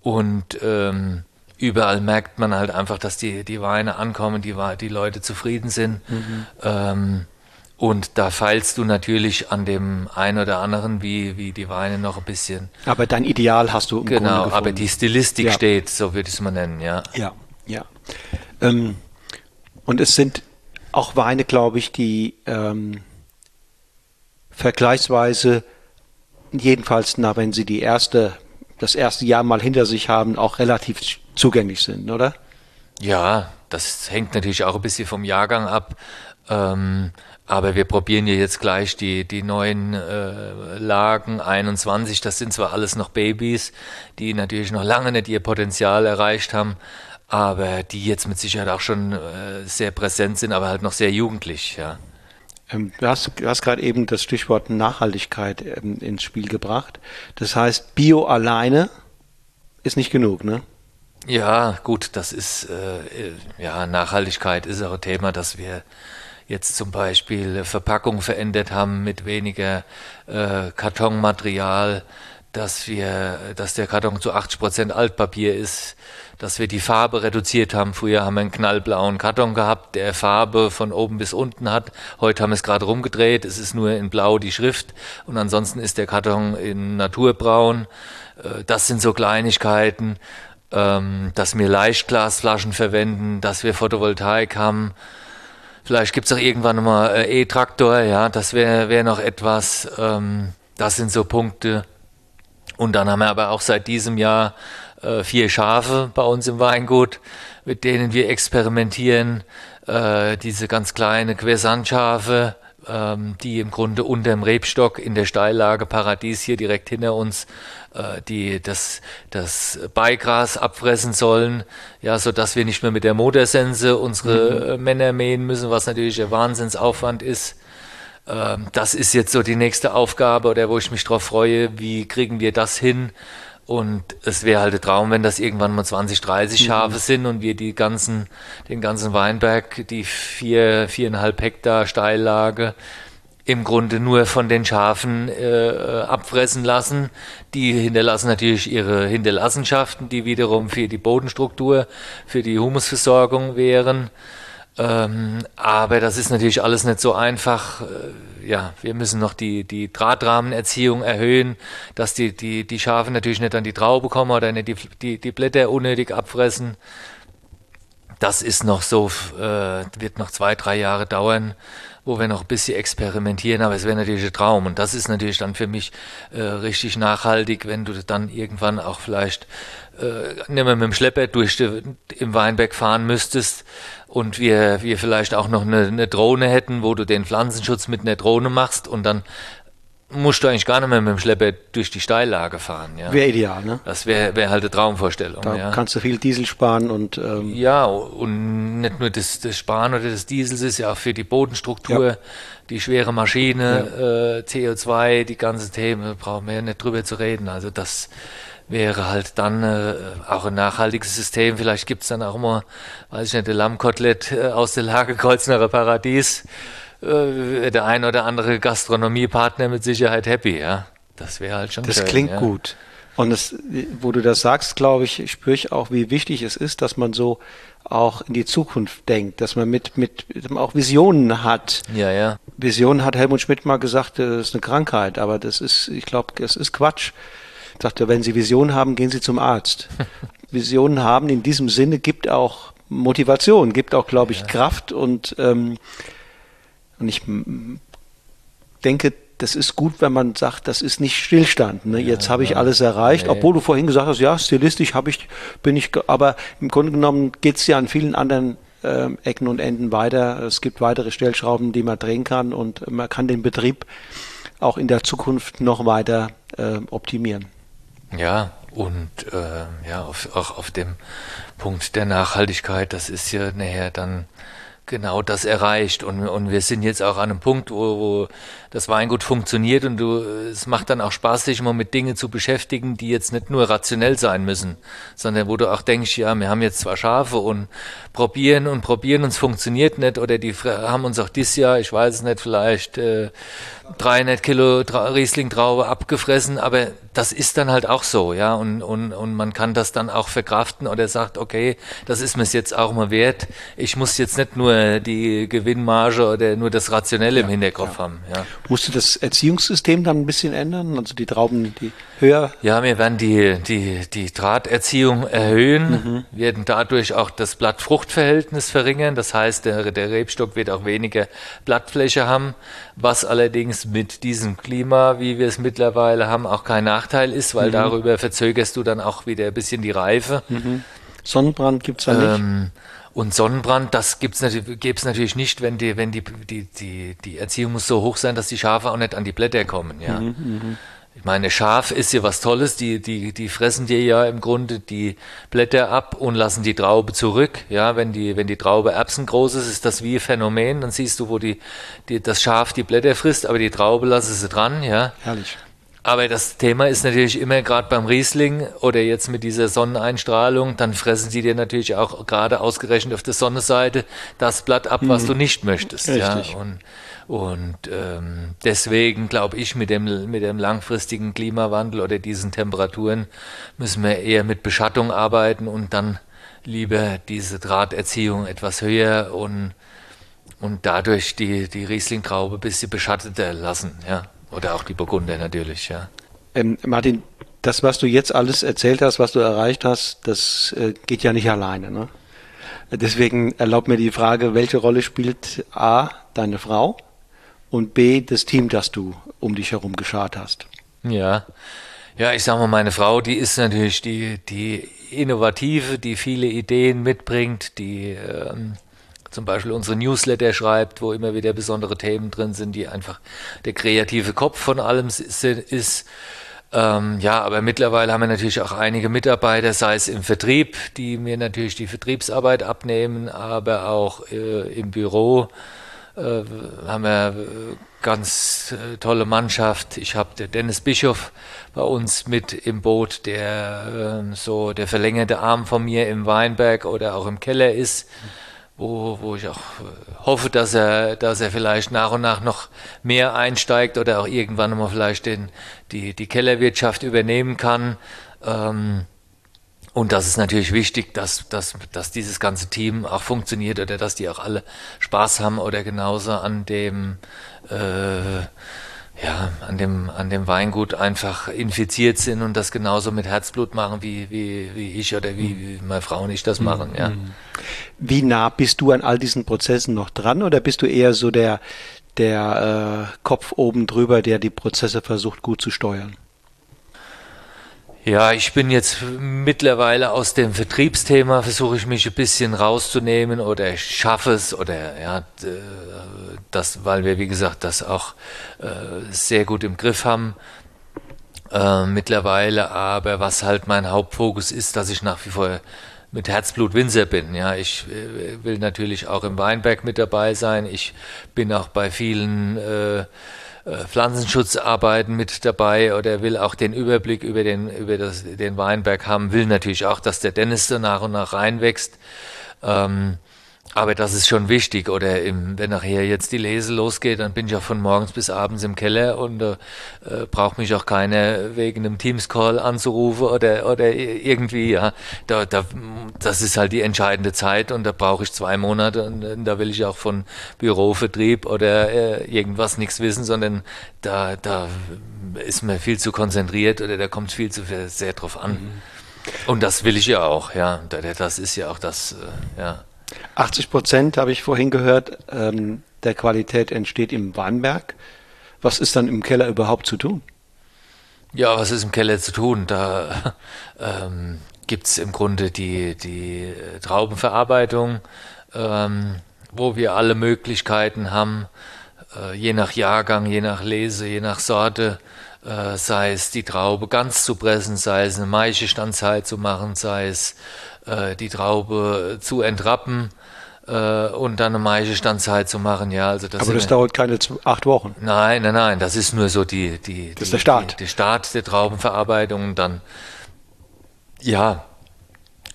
und ähm, überall merkt man halt einfach, dass die die Weine ankommen, die die Leute zufrieden sind. Mhm. Ähm, und da feilst du natürlich an dem einen oder anderen, wie, wie die Weine noch ein bisschen. Aber dein Ideal hast du im Genau, aber die Stilistik ja. steht, so würde ich es mal nennen, ja. Ja, ja. Ähm, und es sind auch Weine, glaube ich, die ähm, vergleichsweise, jedenfalls, na, wenn sie die erste, das erste Jahr mal hinter sich haben, auch relativ zugänglich sind, oder? Ja, das hängt natürlich auch ein bisschen vom Jahrgang ab. Ähm, aber wir probieren ja jetzt gleich die, die neuen äh, Lagen 21. Das sind zwar alles noch Babys, die natürlich noch lange nicht ihr Potenzial erreicht haben, aber die jetzt mit Sicherheit auch schon äh, sehr präsent sind, aber halt noch sehr jugendlich, ja. Ähm, du hast, du hast gerade eben das Stichwort Nachhaltigkeit ähm, ins Spiel gebracht. Das heißt, Bio alleine ist nicht genug, ne? Ja, gut, das ist, äh, ja, Nachhaltigkeit ist auch ein Thema, das wir jetzt zum Beispiel Verpackung verändert haben mit weniger äh, Kartonmaterial, dass wir, dass der Karton zu 80 Prozent Altpapier ist, dass wir die Farbe reduziert haben. Früher haben wir einen knallblauen Karton gehabt, der Farbe von oben bis unten hat. Heute haben wir es gerade rumgedreht. Es ist nur in Blau die Schrift und ansonsten ist der Karton in Naturbraun. Äh, das sind so Kleinigkeiten, ähm, dass wir Leichtglasflaschen verwenden, dass wir Photovoltaik haben Vielleicht gibt es auch irgendwann mal äh, E-Traktor, ja, das wäre wär noch etwas. Ähm, das sind so Punkte. Und dann haben wir aber auch seit diesem Jahr äh, vier Schafe bei uns im Weingut, mit denen wir experimentieren. Äh, diese ganz kleine Quersant-Schafe, ähm, die im Grunde unter dem Rebstock in der Steillage Paradies hier direkt hinter uns äh, die das, das Beigras abfressen sollen, ja, so dass wir nicht mehr mit der Motorsense unsere mhm. Männer mähen müssen, was natürlich ein Wahnsinnsaufwand ist. Ähm, das ist jetzt so die nächste Aufgabe oder wo ich mich drauf freue, wie kriegen wir das hin? Und es wäre halt ein Traum, wenn das irgendwann mal 20, 30 mhm. Schafe mhm. sind und wir die ganzen, den ganzen Weinberg, die vier, viereinhalb Hektar Steillage im Grunde nur von den Schafen äh, abfressen lassen. Die hinterlassen natürlich ihre Hinterlassenschaften, die wiederum für die Bodenstruktur, für die Humusversorgung wären. Ähm, aber das ist natürlich alles nicht so einfach. Äh, ja, wir müssen noch die, die Drahtrahmenerziehung erhöhen, dass die, die, die Schafe natürlich nicht an die Traube kommen oder nicht die, die, die Blätter unnötig abfressen. Das ist noch so, äh, wird noch zwei, drei Jahre dauern wo wir noch ein bisschen experimentieren, aber es wäre natürlich ein Traum. Und das ist natürlich dann für mich äh, richtig nachhaltig, wenn du dann irgendwann auch vielleicht äh, nicht mehr mit dem Schlepper durch die, im Weinberg fahren müsstest und wir, wir vielleicht auch noch eine, eine Drohne hätten, wo du den Pflanzenschutz mit einer Drohne machst und dann musst du eigentlich gar nicht mehr mit dem Schlepper durch die Steillage fahren. Ja. Wäre ideal, ne? Das wäre wär halt eine Traumvorstellung. Da ja. kannst du viel Diesel sparen und ähm ja und nicht nur das, das Sparen oder des Diesels ist ja auch für die Bodenstruktur, ja. die schwere Maschine, ja. äh, CO2, die ganzen Themen brauchen wir ja nicht drüber zu reden. Also das wäre halt dann äh, auch ein nachhaltiges System. Vielleicht gibt es dann auch mal, weiß ich nicht, ein Lammkotelett äh, aus der Lage Kreuznacher Paradies äh, der ein oder andere Gastronomiepartner mit Sicherheit happy, ja. Das wäre halt schon Das schön, klingt ja. gut. Und das, wo du das sagst, glaube ich, spüre ich auch, wie wichtig es ist, dass man so auch in die Zukunft denkt, dass man mit, mit auch Visionen hat. Ja, ja. Visionen hat Helmut Schmidt mal gesagt, das ist eine Krankheit, aber das ist, ich glaube, das ist Quatsch. Ich sagte, wenn Sie Visionen haben, gehen Sie zum Arzt. Visionen haben in diesem Sinne gibt auch Motivation, gibt auch, glaube ich, ja. Kraft und ähm, und ich denke, das ist gut, wenn man sagt, das ist nicht Stillstand. Ne? Ja, Jetzt habe ich ja. alles erreicht, obwohl du vorhin gesagt hast, ja, stilistisch habe ich, bin ich, aber im Grunde genommen geht es ja an vielen anderen äh, Ecken und Enden weiter. Es gibt weitere Stellschrauben, die man drehen kann und man kann den Betrieb auch in der Zukunft noch weiter äh, optimieren. Ja, und äh, ja, auf, auch auf dem Punkt der Nachhaltigkeit, das ist ja nachher dann genau das erreicht. Und, und wir sind jetzt auch an einem Punkt, wo, wo das Weingut funktioniert und du, es macht dann auch Spaß, sich immer mit Dingen zu beschäftigen, die jetzt nicht nur rationell sein müssen, sondern wo du auch denkst, ja, wir haben jetzt zwar Schafe und probieren und probieren und es funktioniert nicht oder die haben uns auch dieses Jahr, ich weiß es nicht, vielleicht äh, 300 Kilo Riesling-Traube abgefressen, aber das ist dann halt auch so, ja, und, und, und man kann das dann auch verkraften oder sagt, okay, das ist mir jetzt auch mal wert, ich muss jetzt nicht nur die Gewinnmarge oder nur das Rationelle ja, im Hinterkopf ja. haben, ja. Musst du das Erziehungssystem dann ein bisschen ändern? Also die Trauben, die höher? Ja, wir werden die, die, die Drahterziehung erhöhen, mhm. werden dadurch auch das Blattfruchtverhältnis verringern. Das heißt, der, der Rebstock wird auch weniger Blattfläche haben, was allerdings mit diesem Klima, wie wir es mittlerweile haben, auch kein Nachteil ist, weil mhm. darüber verzögerst du dann auch wieder ein bisschen die Reife. Mhm. Sonnenbrand gibt es ja ähm, nicht. Und Sonnenbrand, das gibt's natürlich, gäbe natürlich nicht, wenn die, wenn die, die, die, die Erziehung muss so hoch sein, dass die Schafe auch nicht an die Blätter kommen, ja. Mhm, mh. Ich meine, Schaf ist ja was Tolles, die, die, die fressen dir ja im Grunde die Blätter ab und lassen die Traube zurück. Ja, wenn die, wenn die Traube erbsengroß ist, ist das wie ein Phänomen. Dann siehst du, wo die, die, das Schaf die Blätter frisst, aber die Traube lassen sie dran, ja. Herrlich. Aber das Thema ist natürlich immer gerade beim Riesling oder jetzt mit dieser Sonneneinstrahlung, dann fressen sie dir natürlich auch gerade ausgerechnet auf der Sonnenseite das Blatt ab, was mhm. du nicht möchtest. Richtig. Ja. Und, und ähm, deswegen glaube ich, mit dem, mit dem langfristigen Klimawandel oder diesen Temperaturen müssen wir eher mit Beschattung arbeiten und dann lieber diese Drahterziehung etwas höher und, und dadurch die, die Riesling-Traube ein bisschen beschatteter lassen. Ja. Oder auch die Burgunder natürlich, ja. Ähm, Martin, das, was du jetzt alles erzählt hast, was du erreicht hast, das äh, geht ja nicht alleine. Ne? Deswegen erlaubt mir die Frage, welche Rolle spielt A, deine Frau und B, das Team, das du um dich herum geschart hast? Ja, ja, ich sag mal, meine Frau, die ist natürlich die, die Innovative, die viele Ideen mitbringt, die ähm, zum Beispiel unsere Newsletter schreibt, wo immer wieder besondere Themen drin sind, die einfach der kreative Kopf von allem ist. Ähm, ja, aber mittlerweile haben wir natürlich auch einige Mitarbeiter, sei es im Vertrieb, die mir natürlich die Vertriebsarbeit abnehmen, aber auch äh, im Büro äh, haben wir äh, ganz äh, tolle Mannschaft. Ich habe den Dennis Bischof bei uns mit im Boot, der ähm, so der verlängerte Arm von mir im Weinberg oder auch im Keller ist. Wo, wo ich auch äh, hoffe, dass er, dass er vielleicht nach und nach noch mehr einsteigt oder auch irgendwann mal vielleicht den, die, die Kellerwirtschaft übernehmen kann. Ähm, und das ist natürlich wichtig, dass, dass, dass dieses ganze Team auch funktioniert oder dass die auch alle Spaß haben oder genauso an dem äh, ja, an dem, an dem Weingut einfach infiziert sind und das genauso mit Herzblut machen, wie, wie, wie ich oder wie, wie meine Frau und ich das mhm. machen, ja. Mhm. Wie nah bist du an all diesen Prozessen noch dran oder bist du eher so der, der äh, Kopf oben drüber, der die Prozesse versucht gut zu steuern? Ja, ich bin jetzt mittlerweile aus dem Vertriebsthema, versuche ich mich ein bisschen rauszunehmen oder ich schaffe es oder ja, das, weil wir, wie gesagt, das auch äh, sehr gut im Griff haben. Äh, mittlerweile, aber was halt mein Hauptfokus ist, dass ich nach wie vor mit Herzblut Winzer bin. Ja, ich äh, will natürlich auch im Weinberg mit dabei sein. Ich bin auch bei vielen Pflanzenschutzarbeiten mit dabei oder will auch den Überblick über den, über das, den Weinberg haben, will natürlich auch, dass der Dennis so nach und nach reinwächst. Ähm, aber das ist schon wichtig. Oder im, wenn nachher jetzt die Lese losgeht, dann bin ich auch von morgens bis abends im Keller und äh, braucht mich auch keiner wegen einem Teams-Call anzurufen oder, oder irgendwie, ja. Da, da, das ist halt die entscheidende Zeit und da brauche ich zwei Monate und, und da will ich auch von Bürovertrieb oder äh, irgendwas nichts wissen, sondern da, da ist mir viel zu konzentriert oder da kommt viel zu sehr drauf an. Mhm. Und das will ich ja auch, ja. Das ist ja auch das, äh, ja. 80 Prozent, habe ich vorhin gehört, ähm, der Qualität entsteht im Weinberg. Was ist dann im Keller überhaupt zu tun? Ja, was ist im Keller zu tun? Da ähm, gibt es im Grunde die, die Traubenverarbeitung, ähm, wo wir alle Möglichkeiten haben, äh, je nach Jahrgang, je nach Lese, je nach Sorte, äh, sei es die Traube ganz zu pressen, sei es eine Maischestandzeit zu machen, sei es äh, die Traube zu entrappen äh, und dann eine Maischestandzeit zu machen. Ja, also das Aber das dauert keine acht Wochen. Nein, nein, nein, das ist nur so die, die, das die, ist der Start. Die, der Start der Traubenverarbeitung und dann, ja,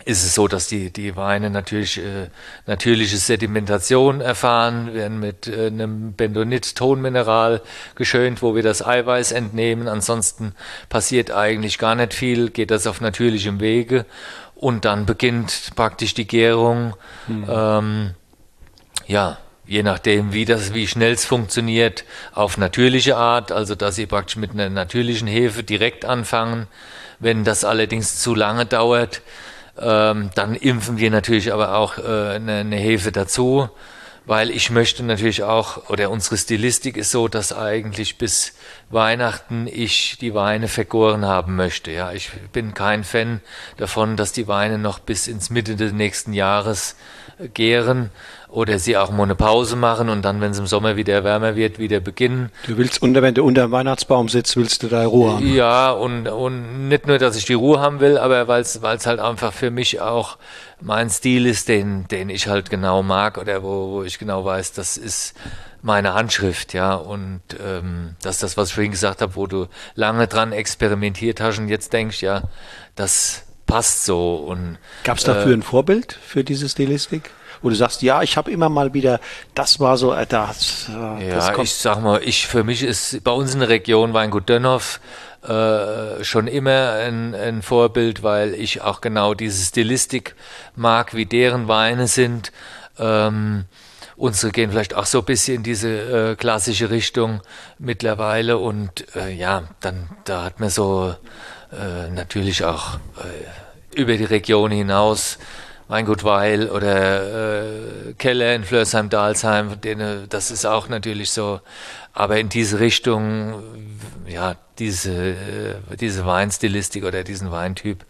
ist es so, dass die, die Weine natürlich äh, natürliche Sedimentation erfahren, werden mit äh, einem Bendonit-Tonmineral geschönt, wo wir das Eiweiß entnehmen. Ansonsten passiert eigentlich gar nicht viel, geht das auf natürlichem Wege und dann beginnt praktisch die Gärung. Mhm. Ähm, ja, je nachdem, wie das, wie schnell es funktioniert, auf natürliche Art, also dass sie praktisch mit einer natürlichen Hefe direkt anfangen. Wenn das allerdings zu lange dauert, ähm, dann impfen wir natürlich aber auch äh, eine, eine Hefe dazu weil ich möchte natürlich auch, oder unsere Stilistik ist so, dass eigentlich bis Weihnachten ich die Weine vergoren haben möchte. Ja, ich bin kein Fan davon, dass die Weine noch bis ins Mitte des nächsten Jahres gären oder sie auch mal eine Pause machen und dann, wenn es im Sommer wieder wärmer wird, wieder beginnen. Du willst, unter, wenn du unter dem Weihnachtsbaum sitzt, willst du da Ruhe haben? Ja, und, und nicht nur, dass ich die Ruhe haben will, aber weil es halt einfach für mich auch mein Stil ist, den, den ich halt genau mag oder wo, wo ich genau weiß, das ist meine Handschrift, ja. Und ähm, das ist das, was ich vorhin gesagt habe, wo du lange dran experimentiert hast und jetzt denkst, ja, das passt so. Gab es dafür äh, ein Vorbild für diese Stilistik? wo du sagst, ja, ich habe immer mal wieder, das war so, äh, das, äh, ja, das ich sag mal, ich für mich ist bei uns in der Region Weingut Dönhoff äh, schon immer ein, ein, Vorbild, weil ich auch genau diese Stilistik mag, wie deren Weine sind. Ähm, unsere gehen vielleicht auch so ein bisschen in diese äh, klassische Richtung mittlerweile und äh, ja, dann da hat man so äh, natürlich auch äh, über die Region hinaus Weingut oder äh, Keller in Flörsheim-Dalsheim, das ist auch natürlich so. Aber in diese Richtung, ja, diese, äh, diese Weinstilistik oder diesen Weintyp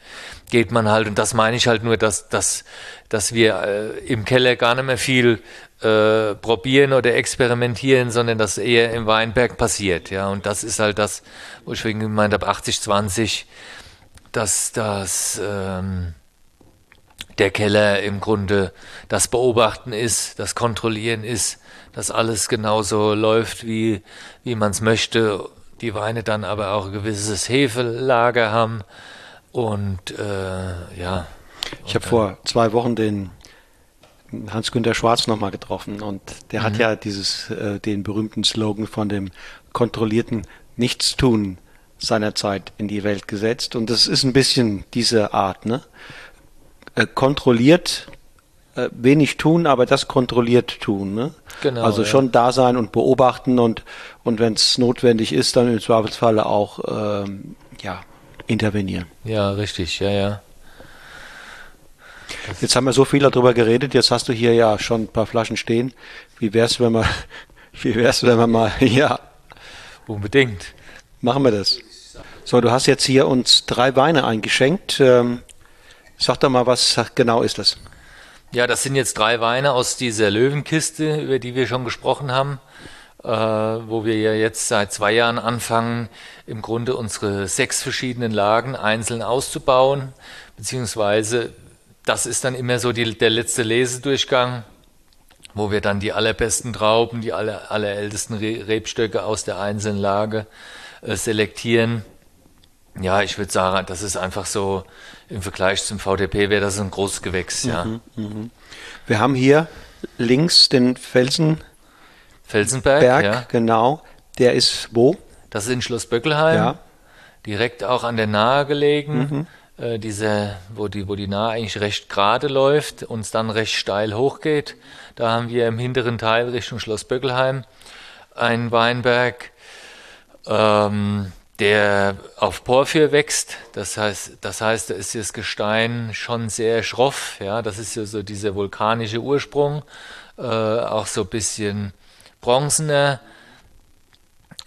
geht man halt. Und das meine ich halt nur, dass, dass, dass wir äh, im Keller gar nicht mehr viel äh, probieren oder experimentieren, sondern dass eher im Weinberg passiert. Ja, und das ist halt das, wo ich vorhin gemeint habe, 80-20, dass das, ähm, der Keller im Grunde das Beobachten ist, das Kontrollieren ist, dass alles genauso läuft, wie, wie man es möchte. Die Weine dann aber auch ein gewisses Hefelager haben. Und äh, ja. Ich habe vor zwei Wochen den Hans-Günter Schwarz nochmal getroffen und der mhm. hat ja dieses, äh, den berühmten Slogan von dem kontrollierten Nichtstun seiner Zeit in die Welt gesetzt und das ist ein bisschen diese Art, ne? Äh, kontrolliert äh, wenig tun, aber das kontrolliert tun, ne? Genau. Also schon ja. da sein und beobachten und und wenn es notwendig ist, dann im Zweifelsfalle auch ähm, ja intervenieren. Ja, richtig, ja, ja. Jetzt haben wir so viel darüber geredet, jetzt hast du hier ja schon ein paar Flaschen stehen. Wie wär's, wenn wir, wie wär's, wenn wir mal, ja. Unbedingt. Machen wir das. So, du hast jetzt hier uns drei Weine eingeschenkt. Ähm, sag doch mal, was genau ist das? Ja, das sind jetzt drei Weine aus dieser Löwenkiste, über die wir schon gesprochen haben, äh, wo wir ja jetzt seit zwei Jahren anfangen, im Grunde unsere sechs verschiedenen Lagen einzeln auszubauen, beziehungsweise das ist dann immer so die, der letzte Lesedurchgang, wo wir dann die allerbesten Trauben, die aller, allerältesten Re Rebstöcke aus der einzelnen Lage äh, selektieren. Ja, ich würde sagen, das ist einfach so im Vergleich zum VDP wäre das ein großes Gewächs, ja. Mhm, mh. Wir haben hier links den Felsen Felsenberg, Berg, ja. genau. Der ist wo? Das ist in Schloss Böckelheim. Ja. Direkt auch an der Nahe gelegen. Mhm äh, diese, wo die, wo die Nahe eigentlich recht gerade läuft und es dann recht steil hochgeht. Da haben wir im hinteren Teil Richtung Schloss Böckelheim einen Weinberg, ähm, der auf Porphyr wächst. Das heißt, das heißt, da ist das Gestein schon sehr schroff. Ja, das ist ja so dieser vulkanische Ursprung, äh, auch so ein bisschen bronzener.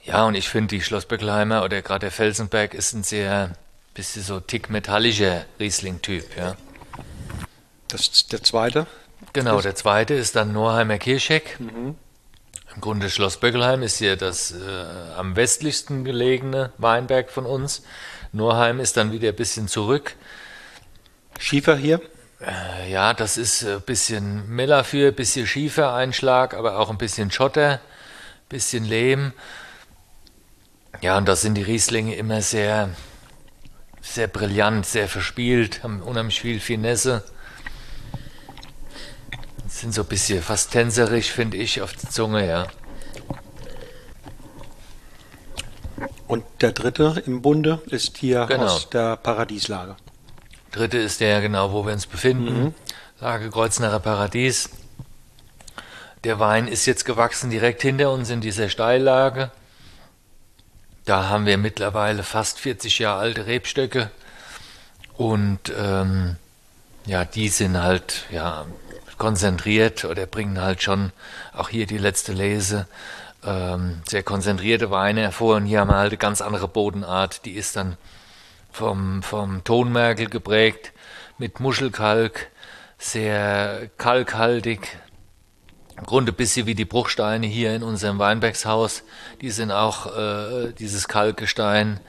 Ja, und ich finde, die Schloss Böckelheimer oder gerade der Felsenberg ist ein sehr bisschen so tick metallischer Riesling-Typ, ja. Das ist der zweite? Genau, der zweite ist dann Norheimer Kircheck. Mhm. Im Grunde Schloss Böckelheim ist hier das äh, am westlichsten gelegene Weinberg von uns. Norheim ist dann wieder ein bisschen zurück. Schiefer hier? Äh, ja, das ist ein bisschen Mellafür, ein bisschen Schiefereinschlag, aber auch ein bisschen Schotter, ein bisschen Lehm. Ja, und da sind die Rieslinge immer sehr, sehr brillant, sehr verspielt, haben unheimlich viel Finesse. Sind so ein bisschen fast tänzerisch, finde ich, auf der Zunge, ja. Und der dritte im Bunde ist hier genau. aus der Paradieslage. Dritte ist der, genau, wo wir uns befinden. Mhm. Lage Kreuznacher Paradies. Der Wein ist jetzt gewachsen direkt hinter uns in dieser Steillage. Da haben wir mittlerweile fast 40 Jahre alte Rebstöcke und ähm, ja, die sind halt ja konzentriert oder bringen halt schon auch hier die letzte Lese ähm, sehr konzentrierte Weine hervor und hier haben wir halt eine ganz andere Bodenart, die ist dann vom, vom Tonmerkel geprägt mit Muschelkalk, sehr kalkhaltig, im Grunde ein bisschen wie die Bruchsteine hier in unserem Weinbergshaus. Die sind auch äh, dieses Kalkgestein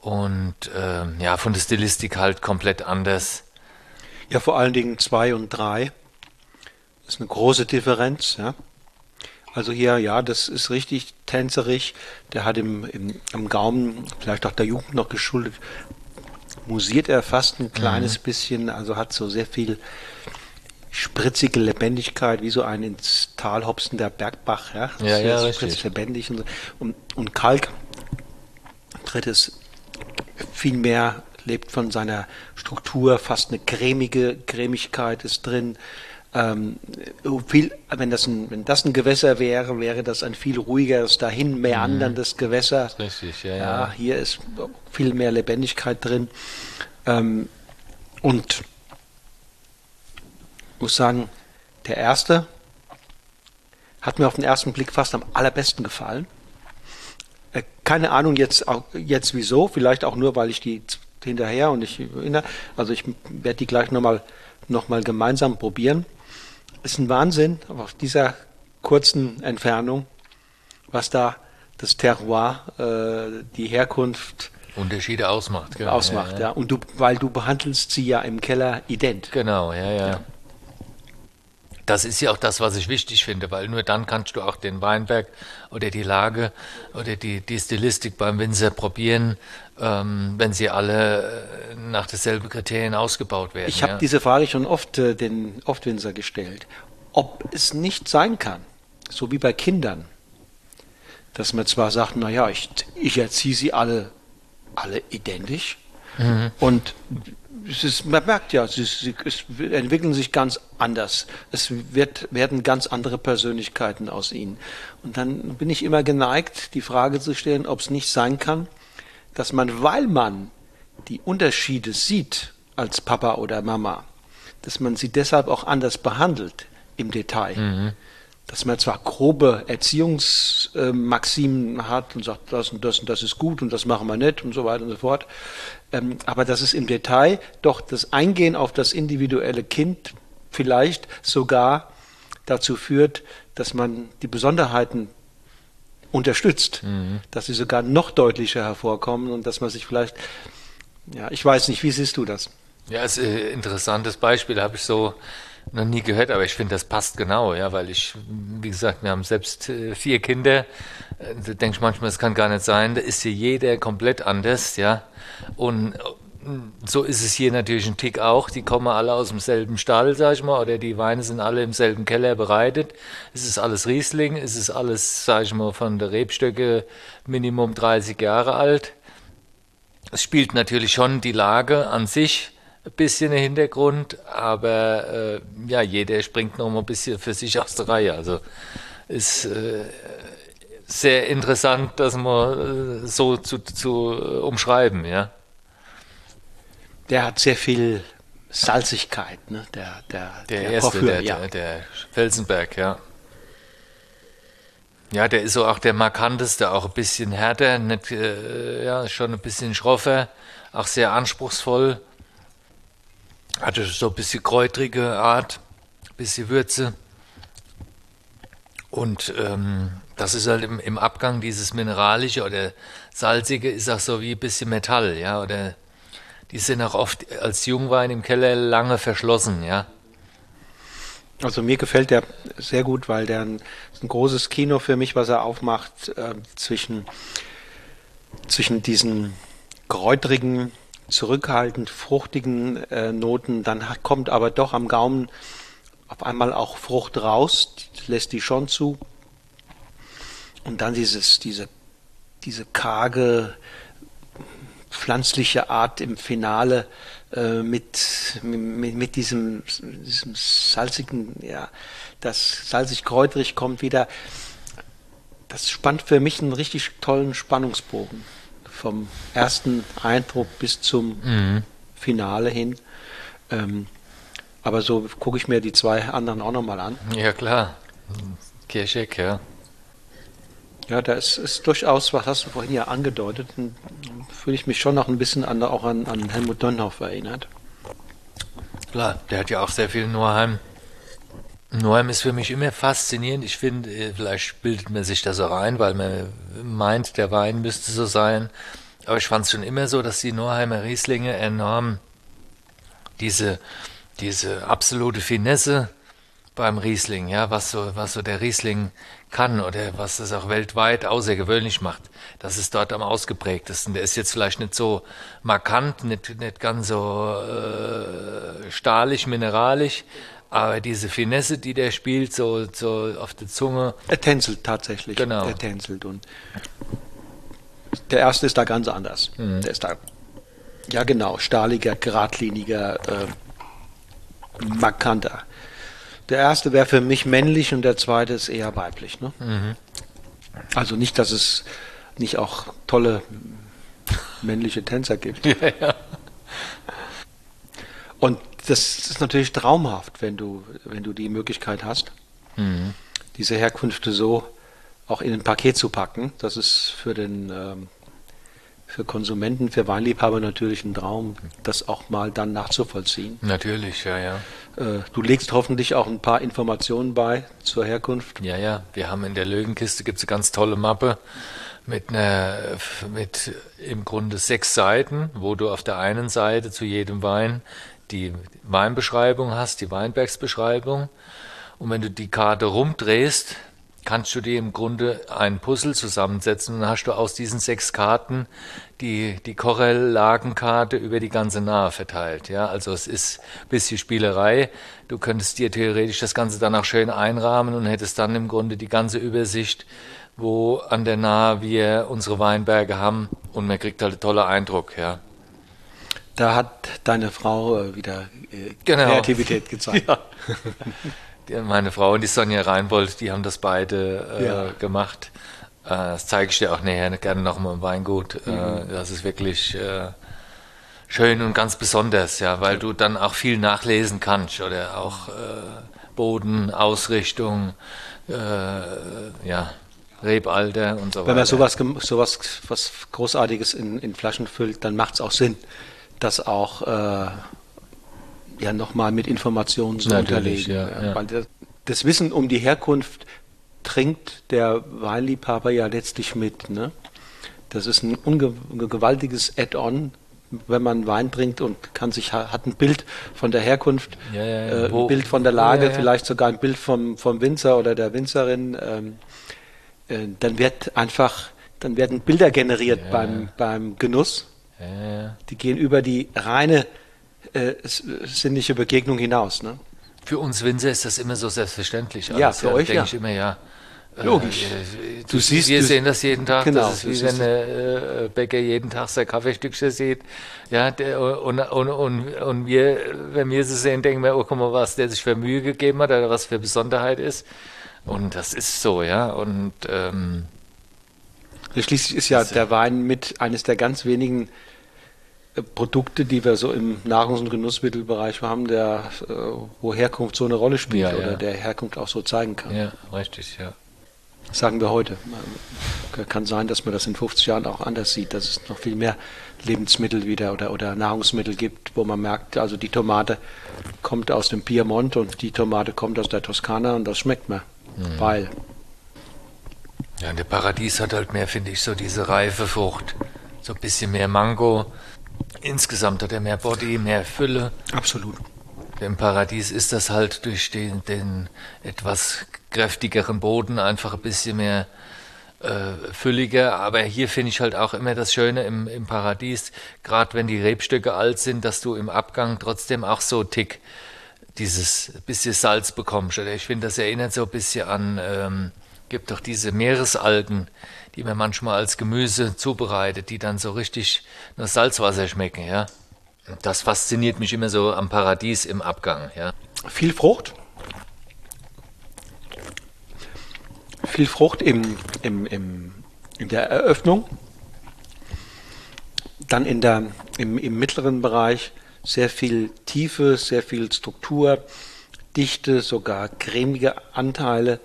und äh, ja, von der Stilistik halt komplett anders. Ja, vor allen Dingen zwei und drei. Das ist eine große Differenz, ja. Also hier, ja, das ist richtig tänzerisch. Der hat im, im, am Gaumen, vielleicht auch der Jugend noch geschuldet, musiert er fast ein kleines mhm. bisschen, also hat so sehr viel spritzige Lebendigkeit, wie so ein ins Tal hopsender Bergbach, ja. Ja, ja, richtig. lebendig und, und, und Kalk, drittes, viel mehr lebt von seiner Struktur, fast eine cremige Cremigkeit ist drin. Ähm, viel, wenn, das ein, wenn das ein Gewässer wäre, wäre das ein viel ruhigeres, dahin meanderndes mhm. Gewässer. Richtig, ja, ja, ja. Hier ist viel mehr Lebendigkeit drin. Ähm, und muss sagen, der erste hat mir auf den ersten Blick fast am allerbesten gefallen. Äh, keine Ahnung jetzt, jetzt wieso, vielleicht auch nur, weil ich die hinterher und ich also ich werde die gleich nochmal noch mal gemeinsam probieren. Ist ein Wahnsinn, auf dieser kurzen Entfernung, was da das Terroir, äh, die Herkunft Unterschiede ausmacht. Genau. Ausmacht, ja, ja. ja. Und du, weil du behandelst sie ja im Keller ident. Genau, ja, ja. ja. Das ist ja auch das, was ich wichtig finde, weil nur dann kannst du auch den Weinberg oder die Lage oder die, die Stilistik beim Winzer probieren, ähm, wenn sie alle äh, nach derselben Kriterien ausgebaut werden. Ich habe ja. diese Frage schon oft äh, den Oftwinzer gestellt, ob es nicht sein kann, so wie bei Kindern, dass man zwar sagt, naja, ich, ich erziehe sie alle, alle identisch mhm. und ist, man merkt ja, sie, sie entwickeln sich ganz anders. Es wird, werden ganz andere Persönlichkeiten aus ihnen. Und dann bin ich immer geneigt, die Frage zu stellen, ob es nicht sein kann, dass man, weil man die Unterschiede sieht als Papa oder Mama, dass man sie deshalb auch anders behandelt im Detail. Mhm dass man zwar grobe Erziehungsmaximen hat und sagt, das und das und das ist gut und das machen wir nicht und so weiter und so fort, ähm, aber dass es im Detail doch das Eingehen auf das individuelle Kind vielleicht sogar dazu führt, dass man die Besonderheiten unterstützt, mhm. dass sie sogar noch deutlicher hervorkommen und dass man sich vielleicht, ja, ich weiß nicht, wie siehst du das? Ja, ist ein interessantes Beispiel, habe ich so noch nie gehört, aber ich finde, das passt genau, ja, weil ich, wie gesagt, wir haben selbst äh, vier Kinder. Äh, da denke ich manchmal, das kann gar nicht sein. Da ist hier jeder komplett anders, ja. Und äh, so ist es hier natürlich ein Tick auch. Die kommen alle aus demselben Stall, sag ich mal, oder die Weine sind alle im selben Keller bereitet. Es ist alles Riesling, es ist alles, sag ich mal, von der Rebstöcke Minimum 30 Jahre alt. Es spielt natürlich schon die Lage an sich ein bisschen im Hintergrund, aber äh, ja, jeder springt noch mal ein bisschen für sich aus der Reihe. Also ist äh, sehr interessant, das mal äh, so zu, zu äh, umschreiben, ja. Der hat sehr viel Salzigkeit, ne? Der, der, der, der erste, Hoffür, der, ja. der, der Felsenberg, ja. Ja, der ist so auch der markanteste, auch ein bisschen härter, nicht, äh, ja, schon ein bisschen schroffer, auch sehr anspruchsvoll. Hatte so ein bisschen kräutrige Art, ein bisschen Würze. Und ähm, das ist halt im, im, Abgang dieses Mineralische oder Salzige ist auch so wie ein bisschen Metall, ja, oder die sind auch oft als Jungwein im Keller lange verschlossen, ja. Also mir gefällt der sehr gut, weil der ein, ein großes Kino für mich, was er aufmacht äh, zwischen zwischen diesen kräutrigen zurückhaltend fruchtigen äh, Noten, dann kommt aber doch am Gaumen auf einmal auch Frucht raus, lässt die schon zu. Und dann dieses, diese, diese karge, pflanzliche Art im Finale äh, mit, mit, mit diesem, diesem salzigen, ja, das salzig-kräutrig kommt wieder. Das spannt für mich einen richtig tollen Spannungsbogen vom ersten Eindruck bis zum mhm. Finale hin. Ähm, aber so gucke ich mir die zwei anderen auch nochmal an. Ja, klar. Kirschek, ja. Ja, da ist, ist durchaus, was hast du vorhin ja angedeutet, fühle ich mich schon noch ein bisschen an, auch an, an Helmut Dönhoff erinnert. Klar, der hat ja auch sehr viel Norheim Neuem ist für mich immer faszinierend. Ich finde, äh, vielleicht bildet man sich das so rein, weil man meint, der Wein müsste so sein. Aber ich fand es schon immer so, dass die Norheimer Rieslinge enorm diese, diese absolute Finesse beim Riesling, ja, was so, was so der Riesling kann oder was es auch weltweit außergewöhnlich macht. Das ist dort am ausgeprägtesten. Der ist jetzt vielleicht nicht so markant, nicht, nicht ganz so äh, stahlig, mineralisch, aber diese Finesse, die der spielt, so, so auf der Zunge. Er tänzelt tatsächlich. Genau. Er tänzelt. Und der erste ist da ganz anders. Mhm. Der ist da, ja genau, stahliger, geradliniger, äh, markanter. Der erste wäre für mich männlich und der zweite ist eher weiblich. Ne? Mhm. Also nicht, dass es nicht auch tolle männliche Tänzer gibt. Ja, ja. Und das ist natürlich traumhaft, wenn du, wenn du die Möglichkeit hast, mhm. diese Herkünfte so auch in ein Paket zu packen. Das ist für den ähm, für Konsumenten, für Weinliebhaber natürlich ein Traum, das auch mal dann nachzuvollziehen. Natürlich, ja, ja. Äh, du legst hoffentlich auch ein paar Informationen bei zur Herkunft. Ja, ja. Wir haben in der Löwenkiste gibt's eine ganz tolle Mappe mit einer, mit im Grunde sechs Seiten, wo du auf der einen Seite zu jedem Wein die Weinbeschreibung hast, die Weinbergsbeschreibung. Und wenn du die Karte rumdrehst, kannst du dir im Grunde ein Puzzle zusammensetzen und dann hast du aus diesen sechs Karten die, die Korrell-Lagenkarte über die ganze Nahe verteilt. Ja, also es ist ein bisschen Spielerei. Du könntest dir theoretisch das Ganze dann auch schön einrahmen und hättest dann im Grunde die ganze Übersicht, wo an der Nahe wir unsere Weinberge haben und man kriegt halt einen tollen Eindruck, ja. Da hat deine Frau äh, wieder äh, genau. Kreativität gezeigt. Ja. Meine Frau und die Sonja Reinbold, die haben das beide äh, ja. gemacht. Äh, das zeige ich dir auch näher gerne noch mal im Weingut. Äh, mhm. das ist wirklich äh, schön und ganz besonders, ja, weil du dann auch viel nachlesen kannst oder auch Boden, Ausrichtung, ja, Rebalter und so weiter. Wenn man sowas, sowas was Großartiges in, in Flaschen füllt, dann macht es auch Sinn, das auch äh, ja nochmal mit Informationen zu Natürlich, unterlegen. Ja, ja. Weil das, das, Wissen um die Herkunft trinkt der Weinliebhaber ja letztlich mit. Ne? Das ist ein, gewaltiges Add-on, wenn man Wein trinkt und kann sich hat ein Bild von der Herkunft, ja, äh, ein Bild von der Lage, vielleicht sogar ein Bild vom, vom Winzer oder der Winzerin. Ähm, äh, dann wird einfach, dann werden Bilder generiert beim, beim Genuss ja. Die gehen über die reine äh, sinnliche Begegnung hinaus. Ne? Für uns Winzer ist das immer so selbstverständlich. ja, für ja, euch denke ja. ich immer, ja. Äh, Logisch. Äh, du, du, siehst, wir du, sehen das jeden Tag. Genau, das ist wie wenn der äh, Bäcker jeden Tag sein Kaffeestückchen sieht. Ja, der, und, und, und, und wir, wenn wir sie sehen, denken wir, oh, guck mal, was der sich für Mühe gegeben hat oder was für Besonderheit ist. Und das ist so, ja. Und ähm, Schließlich ist ja der Wein mit eines der ganz wenigen Produkte, die wir so im Nahrungs- und Genussmittelbereich haben, der, äh, wo Herkunft so eine Rolle spielt ja, oder ja. der Herkunft auch so zeigen kann. Ja, richtig, ja. sagen wir heute. Kann sein, dass man das in 50 Jahren auch anders sieht, dass es noch viel mehr Lebensmittel wieder oder, oder Nahrungsmittel gibt, wo man merkt, also die Tomate kommt aus dem Piemont und die Tomate kommt aus der Toskana und das schmeckt mir. Mhm. Weil ja, der Paradies hat halt mehr, finde ich, so diese reife Frucht. So ein bisschen mehr Mango. Insgesamt hat er mehr Body, mehr Fülle. Absolut. Im Paradies ist das halt durch den, den etwas kräftigeren Boden einfach ein bisschen mehr äh, fülliger. Aber hier finde ich halt auch immer das Schöne im, im Paradies, gerade wenn die Rebstöcke alt sind, dass du im Abgang trotzdem auch so tick dieses bisschen Salz bekommst. Oder ich finde, das erinnert so ein bisschen an ähm, gibt doch diese Meeresalgen, die man manchmal als Gemüse zubereitet, die dann so richtig nach Salzwasser schmecken, ja. Das fasziniert mich immer so am Paradies im Abgang, ja. Viel Frucht. Viel Frucht im, im, im, in der Eröffnung. Dann in der, im, im mittleren Bereich sehr viel Tiefe, sehr viel Struktur, Dichte, sogar cremige Anteile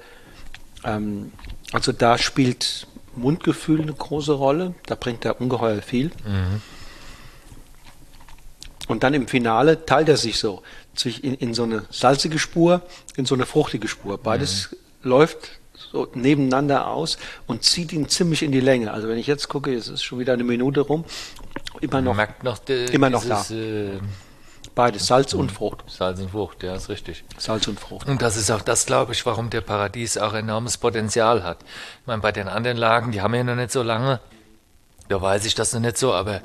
ähm, also da spielt Mundgefühl eine große Rolle. Da bringt er ungeheuer viel. Mhm. Und dann im Finale teilt er sich so in, in, so eine salzige Spur, in so eine fruchtige Spur. Beides mhm. läuft so nebeneinander aus und zieht ihn ziemlich in die Länge. Also wenn ich jetzt gucke, es ist schon wieder eine Minute rum, immer noch, noch immer noch dieses, da. Äh, Beides, Salz und Frucht. Salz und Frucht, ja, ist richtig. Salz und Frucht. Und das ist auch das, glaube ich, warum der Paradies auch enormes Potenzial hat. Ich meine, bei den anderen Lagen, die haben ja noch nicht so lange, da weiß ich das noch nicht so, aber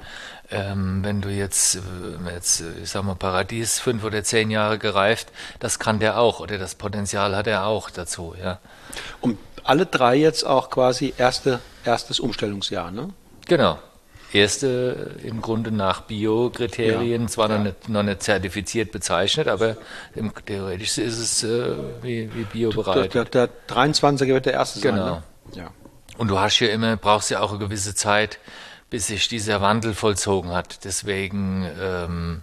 ähm, wenn du jetzt, äh, jetzt, äh, ich sag mal, Paradies fünf oder zehn Jahre gereift, das kann der auch oder das Potenzial hat er auch dazu, ja. Und alle drei jetzt auch quasi erste, erstes Umstellungsjahr, ne? Genau erste im Grunde nach Bio-Kriterien, ja, zwar ja. Noch, nicht, noch nicht zertifiziert bezeichnet, aber im, theoretisch ist es äh, wie, wie Bio-bereit. Der, der, der 23er wird der erste genau. sein. Genau. Ja. Und du hast ja immer, brauchst ja auch eine gewisse Zeit, bis sich dieser Wandel vollzogen hat. Deswegen ähm,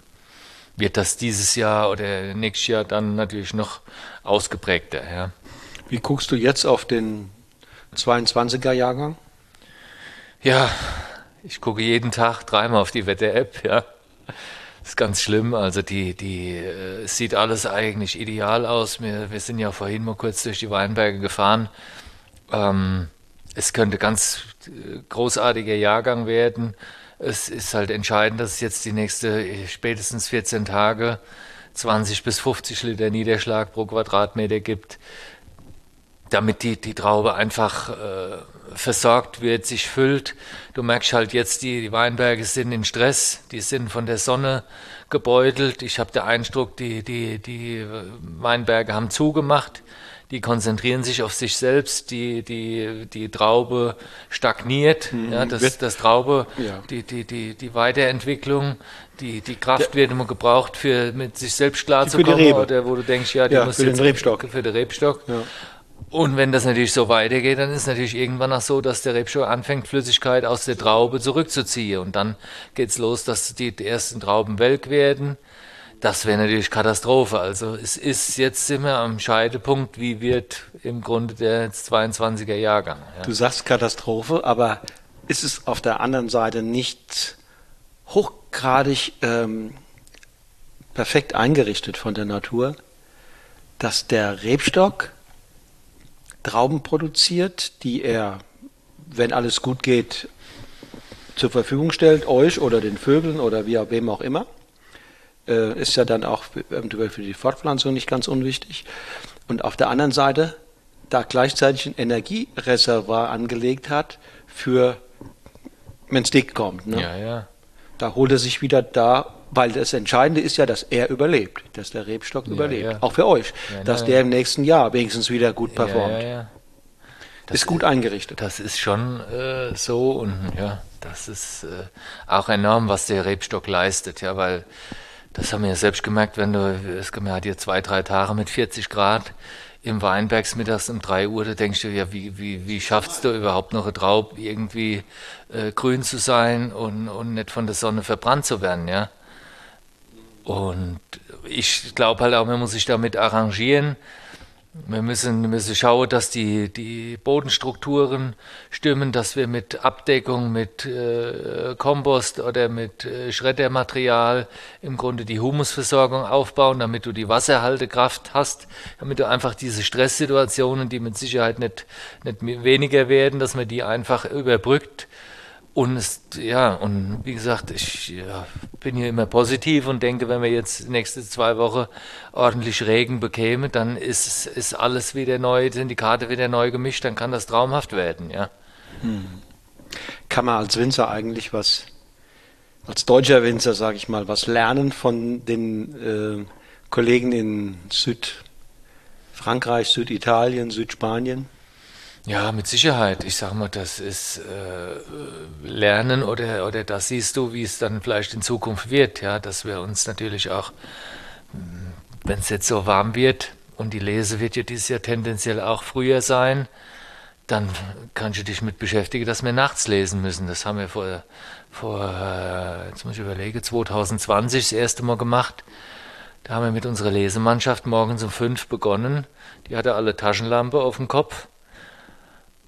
wird das dieses Jahr oder nächstes Jahr dann natürlich noch ausgeprägter. Ja. Wie guckst du jetzt auf den 22er Jahrgang? Ja, ich gucke jeden Tag dreimal auf die Wetter-App, ja. Ist ganz schlimm. Also die, die, äh, es sieht alles eigentlich ideal aus. Wir, wir sind ja vorhin mal kurz durch die Weinberge gefahren. Ähm, es könnte ganz äh, großartiger Jahrgang werden. Es ist halt entscheidend, dass es jetzt die nächste spätestens 14 Tage 20 bis 50 Liter Niederschlag pro Quadratmeter gibt, damit die, die Traube einfach äh, versorgt wird, sich füllt. Du merkst halt jetzt, die, die Weinberge sind in Stress, die sind von der Sonne gebeutelt. Ich habe den Eindruck, die, die, die Weinberge haben zugemacht die konzentrieren sich auf sich selbst, die, die, die Traube stagniert, mhm. ja, das, das Traube, ja. die, die, die, die Weiterentwicklung, die, die Kraft ja. wird immer gebraucht, für mit sich selbst klarzukommen, oder wo du denkst, ja, die ja, muss für jetzt den Rebstock. für den Rebstock. Ja. Und wenn das natürlich so weitergeht, dann ist natürlich irgendwann auch so, dass der Rebstock anfängt, Flüssigkeit aus der Traube zurückzuziehen. Und dann geht es los, dass die, ersten Trauben welk werden das wäre natürlich Katastrophe. Also es ist jetzt wir am Scheidepunkt, wie wird im Grunde der 22er Jahrgang. Ja. Du sagst Katastrophe, aber ist es auf der anderen Seite nicht hochgradig ähm, perfekt eingerichtet von der Natur, dass der Rebstock Trauben produziert, die er, wenn alles gut geht, zur Verfügung stellt, euch oder den Vögeln oder wie, wem auch immer äh, ist ja dann auch eventuell für die Fortpflanzung nicht ganz unwichtig. Und auf der anderen Seite da gleichzeitig ein Energiereservoir angelegt hat für, wenn es dick kommt. Ne? Ja, ja. Da holt er sich wieder da, weil das Entscheidende ist ja, dass er überlebt, dass der Rebstock ja, überlebt. Ja. Auch für euch, dass der im nächsten Jahr wenigstens wieder gut performt. Das ist gut eingerichtet. Das ist schon äh, so und ja, das ist äh, auch enorm, was der Rebstock leistet, ja, weil das haben wir ja selbst gemerkt, wenn du, es hat hier zwei, drei Tage mit 40 Grad im Weinbergs mittags um drei Uhr, da denkst du ja, wie, wie, wie schaffst du überhaupt noch eine Traub irgendwie äh, grün zu sein und, und nicht von der Sonne verbrannt zu werden, ja. Und ich glaube halt auch, man muss sich damit arrangieren. Wir müssen, müssen schauen, dass die, die Bodenstrukturen stimmen, dass wir mit Abdeckung, mit äh, Kompost oder mit äh, Schreddermaterial im Grunde die Humusversorgung aufbauen, damit du die Wasserhaltekraft hast, damit du einfach diese Stresssituationen, die mit Sicherheit nicht, nicht weniger werden, dass man die einfach überbrückt und es, ja, und wie gesagt, ich ja, bin hier immer positiv und denke, wenn wir jetzt nächste zwei Wochen ordentlich Regen bekämen, dann ist, ist alles wieder neu, sind die Karte wieder neu gemischt, dann kann das traumhaft werden, ja. Hm. Kann man als Winzer eigentlich was, als deutscher Winzer, sage ich mal, was lernen von den äh, Kollegen in Südfrankreich, Süditalien, Südspanien? Ja, mit Sicherheit. Ich sage mal, das ist äh, Lernen oder, oder das siehst du, wie es dann vielleicht in Zukunft wird. Ja, dass wir uns natürlich auch, hm, wenn es jetzt so warm wird und die Lese wird ja dieses Jahr tendenziell auch früher sein, dann kannst du dich mit beschäftigen, dass wir nachts lesen müssen. Das haben wir vor, vor äh, jetzt muss ich überlegen, 2020 das erste Mal gemacht. Da haben wir mit unserer Lesemannschaft morgens um fünf begonnen. Die hatte alle Taschenlampe auf dem Kopf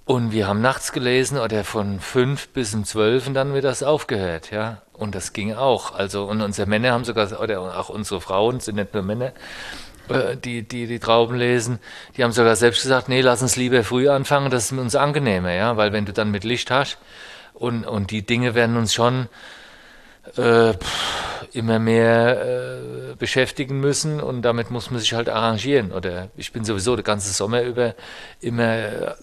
und wir haben nachts gelesen oder von fünf bis um zwölf und dann wird das aufgehört, ja. Und das ging auch. Also, und unsere Männer haben sogar, oder auch unsere Frauen, sind nicht nur Männer, äh, die, die die Trauben lesen, die haben sogar selbst gesagt, nee, lass uns lieber früh anfangen, das ist uns angenehmer, ja. Weil wenn du dann mit Licht hast und, und die Dinge werden uns schon äh, immer mehr äh, beschäftigen müssen und damit muss man sich halt arrangieren. Oder ich bin sowieso den ganzen Sommer über immer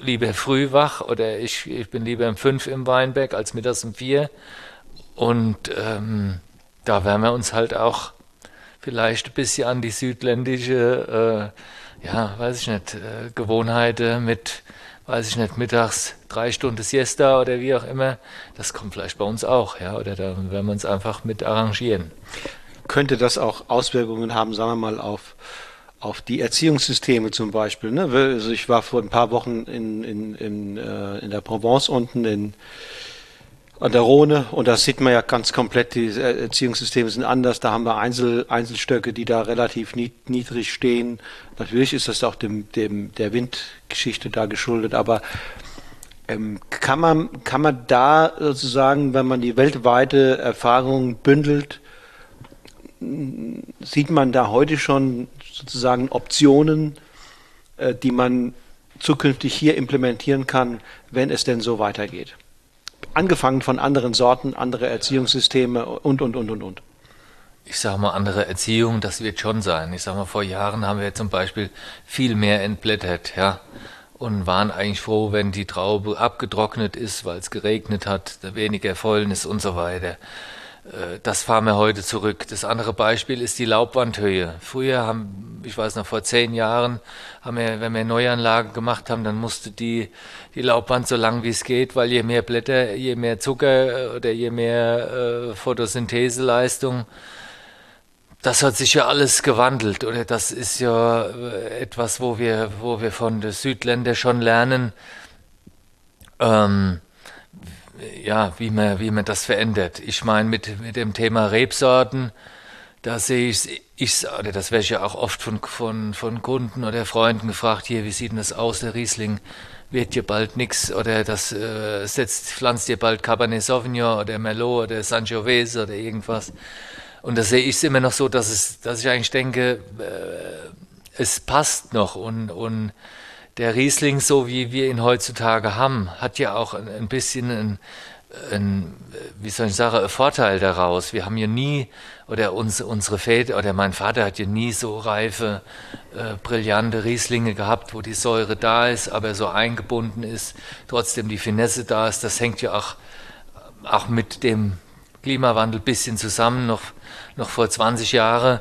lieber früh wach oder ich, ich bin lieber um fünf im Weinberg als mittags um vier. Und ähm, da werden wir uns halt auch vielleicht ein bisschen an die südländische, äh, ja, weiß ich nicht, äh, Gewohnheiten mit, weiß ich nicht, mittags drei Stunden Siesta oder wie auch immer, das kommt vielleicht bei uns auch, ja, oder da werden wir uns einfach mit arrangieren. Könnte das auch Auswirkungen haben, sagen wir mal, auf auf die Erziehungssysteme zum Beispiel. Ne? Also ich war vor ein paar Wochen in, in, in, äh, in der Provence unten in, an der Rhone und da sieht man ja ganz komplett, die Erziehungssysteme sind anders. Da haben wir Einzel, Einzelstöcke, die da relativ niedrig stehen. Natürlich ist das auch dem, dem, der Windgeschichte da geschuldet, aber ähm, kann, man, kann man da sozusagen, wenn man die weltweite Erfahrung bündelt, sieht man da heute schon sozusagen Optionen, äh, die man zukünftig hier implementieren kann, wenn es denn so weitergeht. Angefangen von anderen Sorten, andere Erziehungssysteme und, und, und, und, und. ich sage mal, andere Erziehung, das wird schon sein. Ich sage mal, vor Jahren haben wir zum Beispiel viel mehr entblättert, ja. Und waren eigentlich froh, wenn die Traube abgetrocknet ist, weil es geregnet hat, weniger Fäulnis und so weiter. Äh, das fahren wir heute zurück. Das andere Beispiel ist die Laubwandhöhe. Früher haben, ich weiß noch, vor zehn Jahren, haben wir, wenn wir Neuanlagen gemacht haben, dann musste die, die Laubwand so lang wie es geht, weil je mehr Blätter, je mehr Zucker oder je mehr äh, Photosyntheseleistung, das hat sich ja alles gewandelt, oder das ist ja äh, etwas, wo wir, wo wir von den Südländern schon lernen. Ähm, ja, wie man, wie man das verändert. Ich meine, mit, mit dem Thema Rebsorten, da sehe ich, ich oder das werde ich ja auch oft von, von, von Kunden oder Freunden gefragt, hier, wie sieht denn das aus, der Riesling wird dir bald nichts oder das äh, setzt, pflanzt dir bald Cabernet Sauvignon oder Merlot oder Sangiovese oder irgendwas. Und da sehe ich es immer noch so, dass, es, dass ich eigentlich denke, äh, es passt noch und, und der Riesling, so wie wir ihn heutzutage haben, hat ja auch ein, ein bisschen ein, ein, wie soll ich sagen, ein Vorteil daraus. Wir haben ja nie, oder uns, unsere Väter, oder mein Vater hat ja nie so reife, äh, brillante Rieslinge gehabt, wo die Säure da ist, aber so eingebunden ist, trotzdem die Finesse da ist. Das hängt ja auch, auch mit dem Klimawandel ein bisschen zusammen. Noch, noch vor 20 Jahren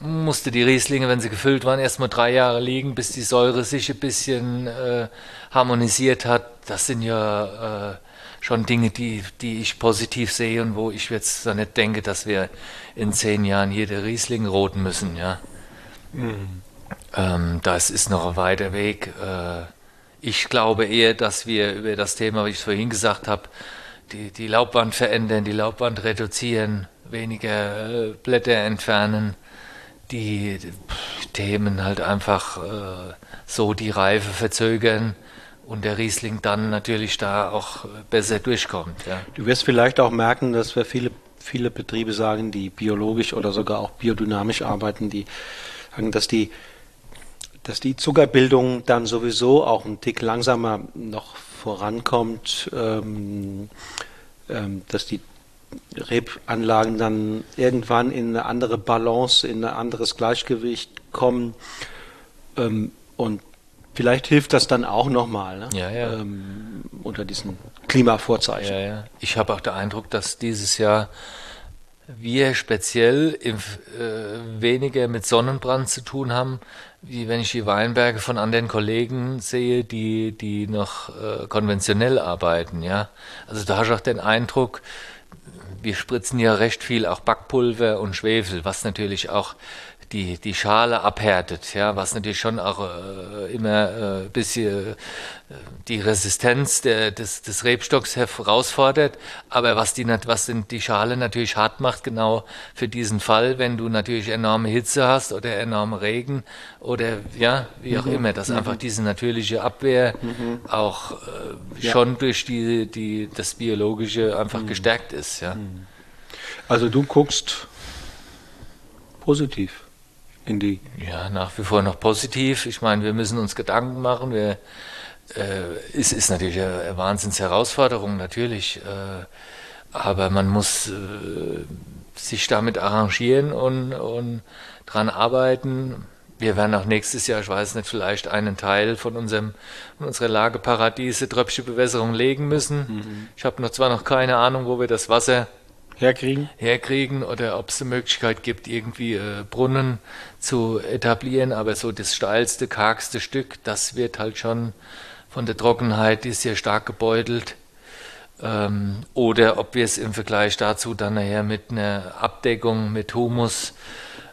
musste die Rieslinge, wenn sie gefüllt waren, erstmal drei Jahre liegen, bis die Säure sich ein bisschen äh, harmonisiert hat. Das sind ja äh, schon Dinge, die, die ich positiv sehe und wo ich jetzt so nicht denke, dass wir in zehn Jahren jede Riesling roten müssen. Ja. Mhm. Ähm, das ist noch ein weiter Weg. Äh, ich glaube eher, dass wir über das Thema, wie ich es vorhin gesagt habe, die, die Laubwand verändern, die Laubwand reduzieren, weniger äh, Blätter entfernen, die Themen halt einfach äh, so die Reife verzögern und der Riesling dann natürlich da auch besser durchkommt. Ja. Du wirst vielleicht auch merken, dass wir viele, viele Betriebe sagen, die biologisch oder sogar auch biodynamisch arbeiten, die sagen, dass die, dass die Zuckerbildung dann sowieso auch ein Tick langsamer noch vorankommt, ähm, ähm, dass die Rebanlagen dann irgendwann in eine andere Balance, in ein anderes Gleichgewicht kommen. Ähm, und vielleicht hilft das dann auch nochmal ne? ja, ja. ähm, unter diesen Klimavorzeichen. Ja, ja. Ich habe auch den Eindruck, dass dieses Jahr wir speziell im, äh, weniger mit Sonnenbrand zu tun haben, wie wenn ich die Weinberge von anderen Kollegen sehe, die, die noch äh, konventionell arbeiten. Ja? Also da habe ich auch den Eindruck, wir spritzen ja recht viel auch Backpulver und Schwefel, was natürlich auch die, die Schale abhärtet, ja, was natürlich schon auch äh, immer äh, ein bisschen äh, die Resistenz der, des, des Rebstocks herausfordert, aber was die, was die Schale natürlich hart macht, genau für diesen Fall, wenn du natürlich enorme Hitze hast oder enorme Regen oder ja, wie auch mhm. immer, dass mhm. einfach diese natürliche Abwehr mhm. auch äh, ja. schon durch die, die, das Biologische einfach mhm. gestärkt ist, ja. Mhm. Also du guckst positiv in die. Ja, nach wie vor noch positiv. Ich meine, wir müssen uns Gedanken machen. Wir, äh, es ist natürlich eine Wahnsinnsherausforderung, natürlich. Äh, aber man muss äh, sich damit arrangieren und, und dran arbeiten. Wir werden auch nächstes Jahr, ich weiß nicht, vielleicht einen Teil von unserem von unserer Lage Paradiese Tröpfchenbewässerung legen müssen. Mhm. Ich habe noch zwar noch keine Ahnung, wo wir das Wasser herkriegen? Herkriegen oder ob es eine Möglichkeit gibt, irgendwie äh, Brunnen zu etablieren, aber so das steilste, kargste Stück, das wird halt schon von der Trockenheit, die ist sehr stark gebeutelt. Ähm, oder ob wir es im Vergleich dazu dann nachher mit einer Abdeckung mit Humus,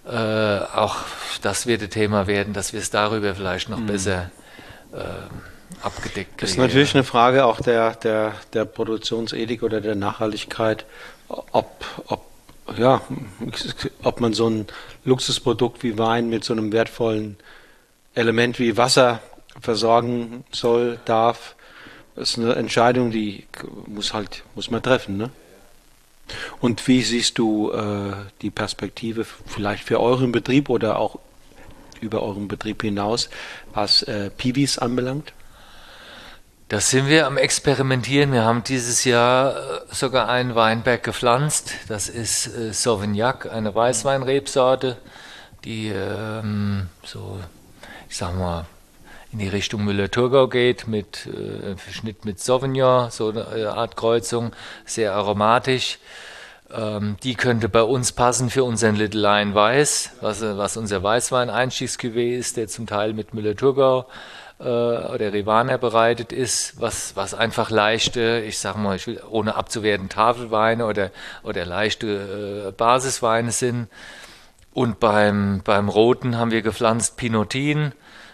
äh, auch das wird ein Thema werden, dass wir es darüber vielleicht noch mhm. besser äh, abgedeckt kriegen. Das ist natürlich eine Frage auch der, der, der Produktionsethik oder der Nachhaltigkeit ob, ob, ja, ob man so ein Luxusprodukt wie Wein mit so einem wertvollen Element wie Wasser versorgen soll, darf, ist eine Entscheidung, die muss halt, muss man treffen, ne? Und wie siehst du äh, die Perspektive vielleicht für euren Betrieb oder auch über euren Betrieb hinaus, was äh, Piwis anbelangt? Da sind wir am Experimentieren. Wir haben dieses Jahr äh, sogar einen Weinberg gepflanzt. Das ist äh, Sauvignac, eine Weißweinrebsorte, die ähm, so, ich sag mal, in die Richtung Müller-Thurgau geht, mit äh, Schnitt mit Sauvignon, so eine äh, Art Kreuzung, sehr aromatisch. Ähm, die könnte bei uns passen für unseren Little Lion Weiß, was, was unser Weißwein-Einstiegscuvée ist, der zum Teil mit Müller-Thurgau äh, oder Rivaner bereitet ist, was, was einfach leichte, ich sag mal, ich will, ohne abzuwerten, Tafelweine oder, oder leichte äh, Basisweine sind. Und beim, beim Roten haben wir gepflanzt Pinotin,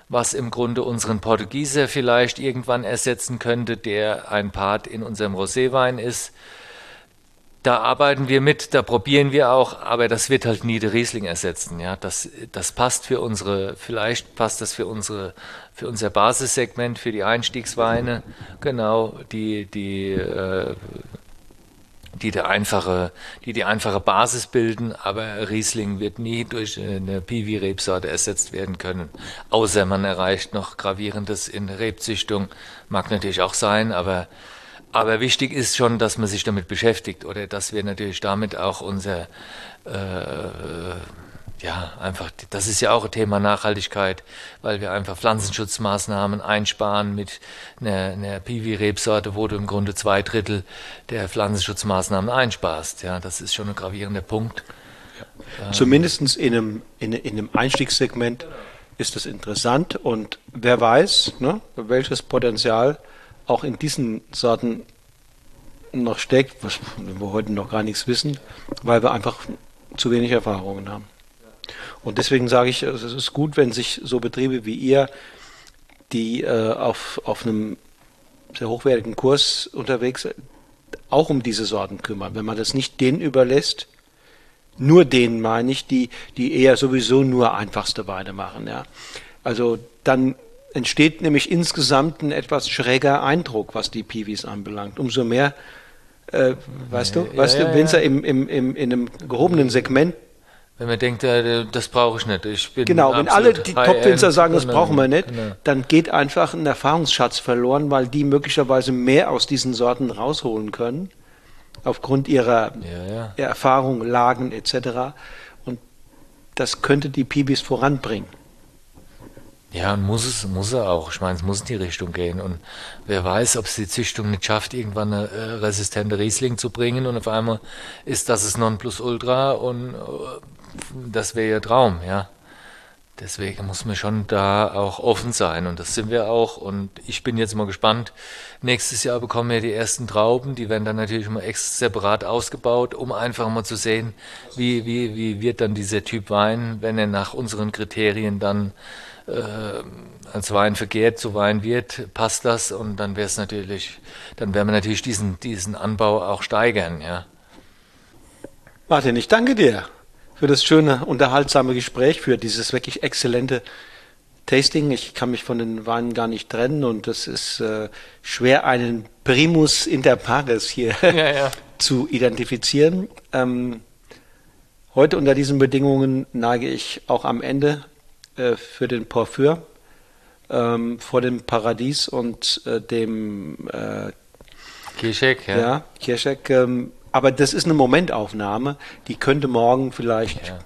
was im Grunde unseren Portugieser vielleicht irgendwann ersetzen könnte, der ein Part in unserem Roséwein ist. Da arbeiten wir mit, da probieren wir auch, aber das wird halt nie der Riesling ersetzen. Ja, das, das passt für unsere, vielleicht passt das für unsere, für unser Basissegment, für die Einstiegsweine, genau, die, die, äh, die der einfache, die die einfache Basis bilden, aber Riesling wird nie durch eine Piwi-Rebsorte ersetzt werden können, außer man erreicht noch gravierendes in Rebzüchtung, mag natürlich auch sein, aber aber wichtig ist schon, dass man sich damit beschäftigt oder dass wir natürlich damit auch unser, äh, ja, einfach, das ist ja auch ein Thema Nachhaltigkeit, weil wir einfach Pflanzenschutzmaßnahmen einsparen mit einer, einer Piwi-Rebsorte, wo du im Grunde zwei Drittel der Pflanzenschutzmaßnahmen einsparst. Ja, das ist schon ein gravierender Punkt. Ja. Zumindest in einem, in, in einem Einstiegssegment ist das interessant und wer weiß, ne, welches Potenzial auch in diesen Sorten noch steckt, was wir heute noch gar nichts wissen, weil wir einfach zu wenig Erfahrungen haben. Und deswegen sage ich, es ist gut, wenn sich so Betriebe wie ihr, die äh, auf, auf einem sehr hochwertigen Kurs unterwegs sind, auch um diese Sorten kümmern. Wenn man das nicht denen überlässt, nur denen meine ich, die, die eher sowieso nur einfachste Weine machen, ja. Also dann entsteht nämlich insgesamt ein etwas schräger Eindruck, was die Piwis anbelangt. Umso mehr, äh, weißt du, ja, weißt ja, du, Winzer ja. im, im, im, in einem gehobenen Segment wenn man denkt, das brauche ich nicht. Ich bin genau, wenn alle die Top-Winzer sagen, das brauchen wir nicht, genau. dann geht einfach ein Erfahrungsschatz verloren, weil die möglicherweise mehr aus diesen Sorten rausholen können, aufgrund ihrer ja, ja. Erfahrung, Lagen etc. Und das könnte die Pibis voranbringen. Ja, und muss es, muss er auch. Ich meine, es muss in die Richtung gehen. Und wer weiß, ob es die Züchtung nicht schafft, irgendwann eine äh, resistente Riesling zu bringen. Und auf einmal ist das das Nonplusultra und äh, das wäre ihr Traum, ja. Deswegen muss man schon da auch offen sein und das sind wir auch. Und ich bin jetzt mal gespannt. Nächstes Jahr bekommen wir die ersten Trauben, die werden dann natürlich mal extra separat ausgebaut, um einfach mal zu sehen, wie, wie, wie wird dann dieser Typ Wein, wenn er nach unseren Kriterien dann als Wein vergehrt zu Wein wird, passt das und dann wäre es natürlich, dann werden wir natürlich diesen, diesen Anbau auch steigern, ja. Martin, ich danke dir für das schöne, unterhaltsame Gespräch, für dieses wirklich exzellente Tasting. Ich kann mich von den Weinen gar nicht trennen und es ist äh, schwer, einen Primus inter pares hier ja, ja. zu identifizieren. Ähm, heute unter diesen Bedingungen neige ich auch am Ende äh, für den Porphyr ähm, vor dem Paradies und äh, dem äh, Kirschek, ja. ja Kirschek, ähm, aber das ist eine Momentaufnahme, die könnte morgen vielleicht ja.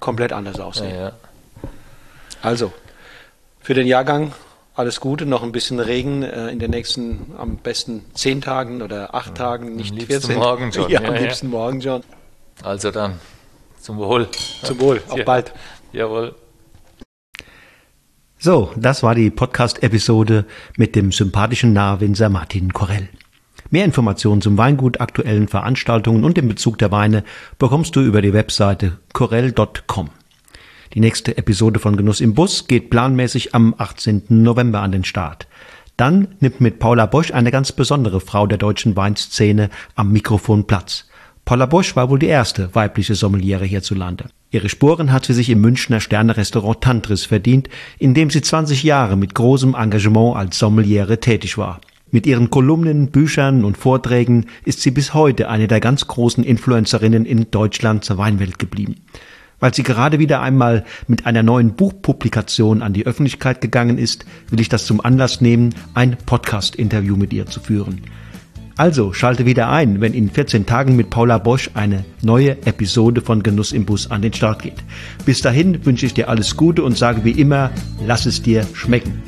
komplett anders aussehen. Ja, also, für den Jahrgang alles Gute, noch ein bisschen Regen äh, in den nächsten, am besten zehn Tagen oder acht Tagen, nicht am liebsten 14. morgen schon. Ja, am liebsten morgen schon. Also dann, zum Wohl. Zum Wohl, auf bald. Jawohl. So, das war die Podcast-Episode mit dem sympathischen Nahwinzer Martin Korell. Mehr Informationen zum Weingut, aktuellen Veranstaltungen und dem Bezug der Weine bekommst du über die Webseite corell.com. Die nächste Episode von Genuss im Bus geht planmäßig am 18. November an den Start. Dann nimmt mit Paula Bosch eine ganz besondere Frau der deutschen Weinszene am Mikrofon Platz. Paula Bosch war wohl die erste weibliche Sommeliere hierzulande. Ihre Sporen hat sie sich im Münchner Sternerestaurant Tantris verdient, in dem sie 20 Jahre mit großem Engagement als Sommeliere tätig war. Mit ihren Kolumnen, Büchern und Vorträgen ist sie bis heute eine der ganz großen Influencerinnen in Deutschlands Weinwelt geblieben. Weil sie gerade wieder einmal mit einer neuen Buchpublikation an die Öffentlichkeit gegangen ist, will ich das zum Anlass nehmen, ein Podcast-Interview mit ihr zu führen. Also schalte wieder ein, wenn in 14 Tagen mit Paula Bosch eine neue Episode von Genuss im Bus an den Start geht. Bis dahin wünsche ich dir alles Gute und sage wie immer, lass es dir schmecken.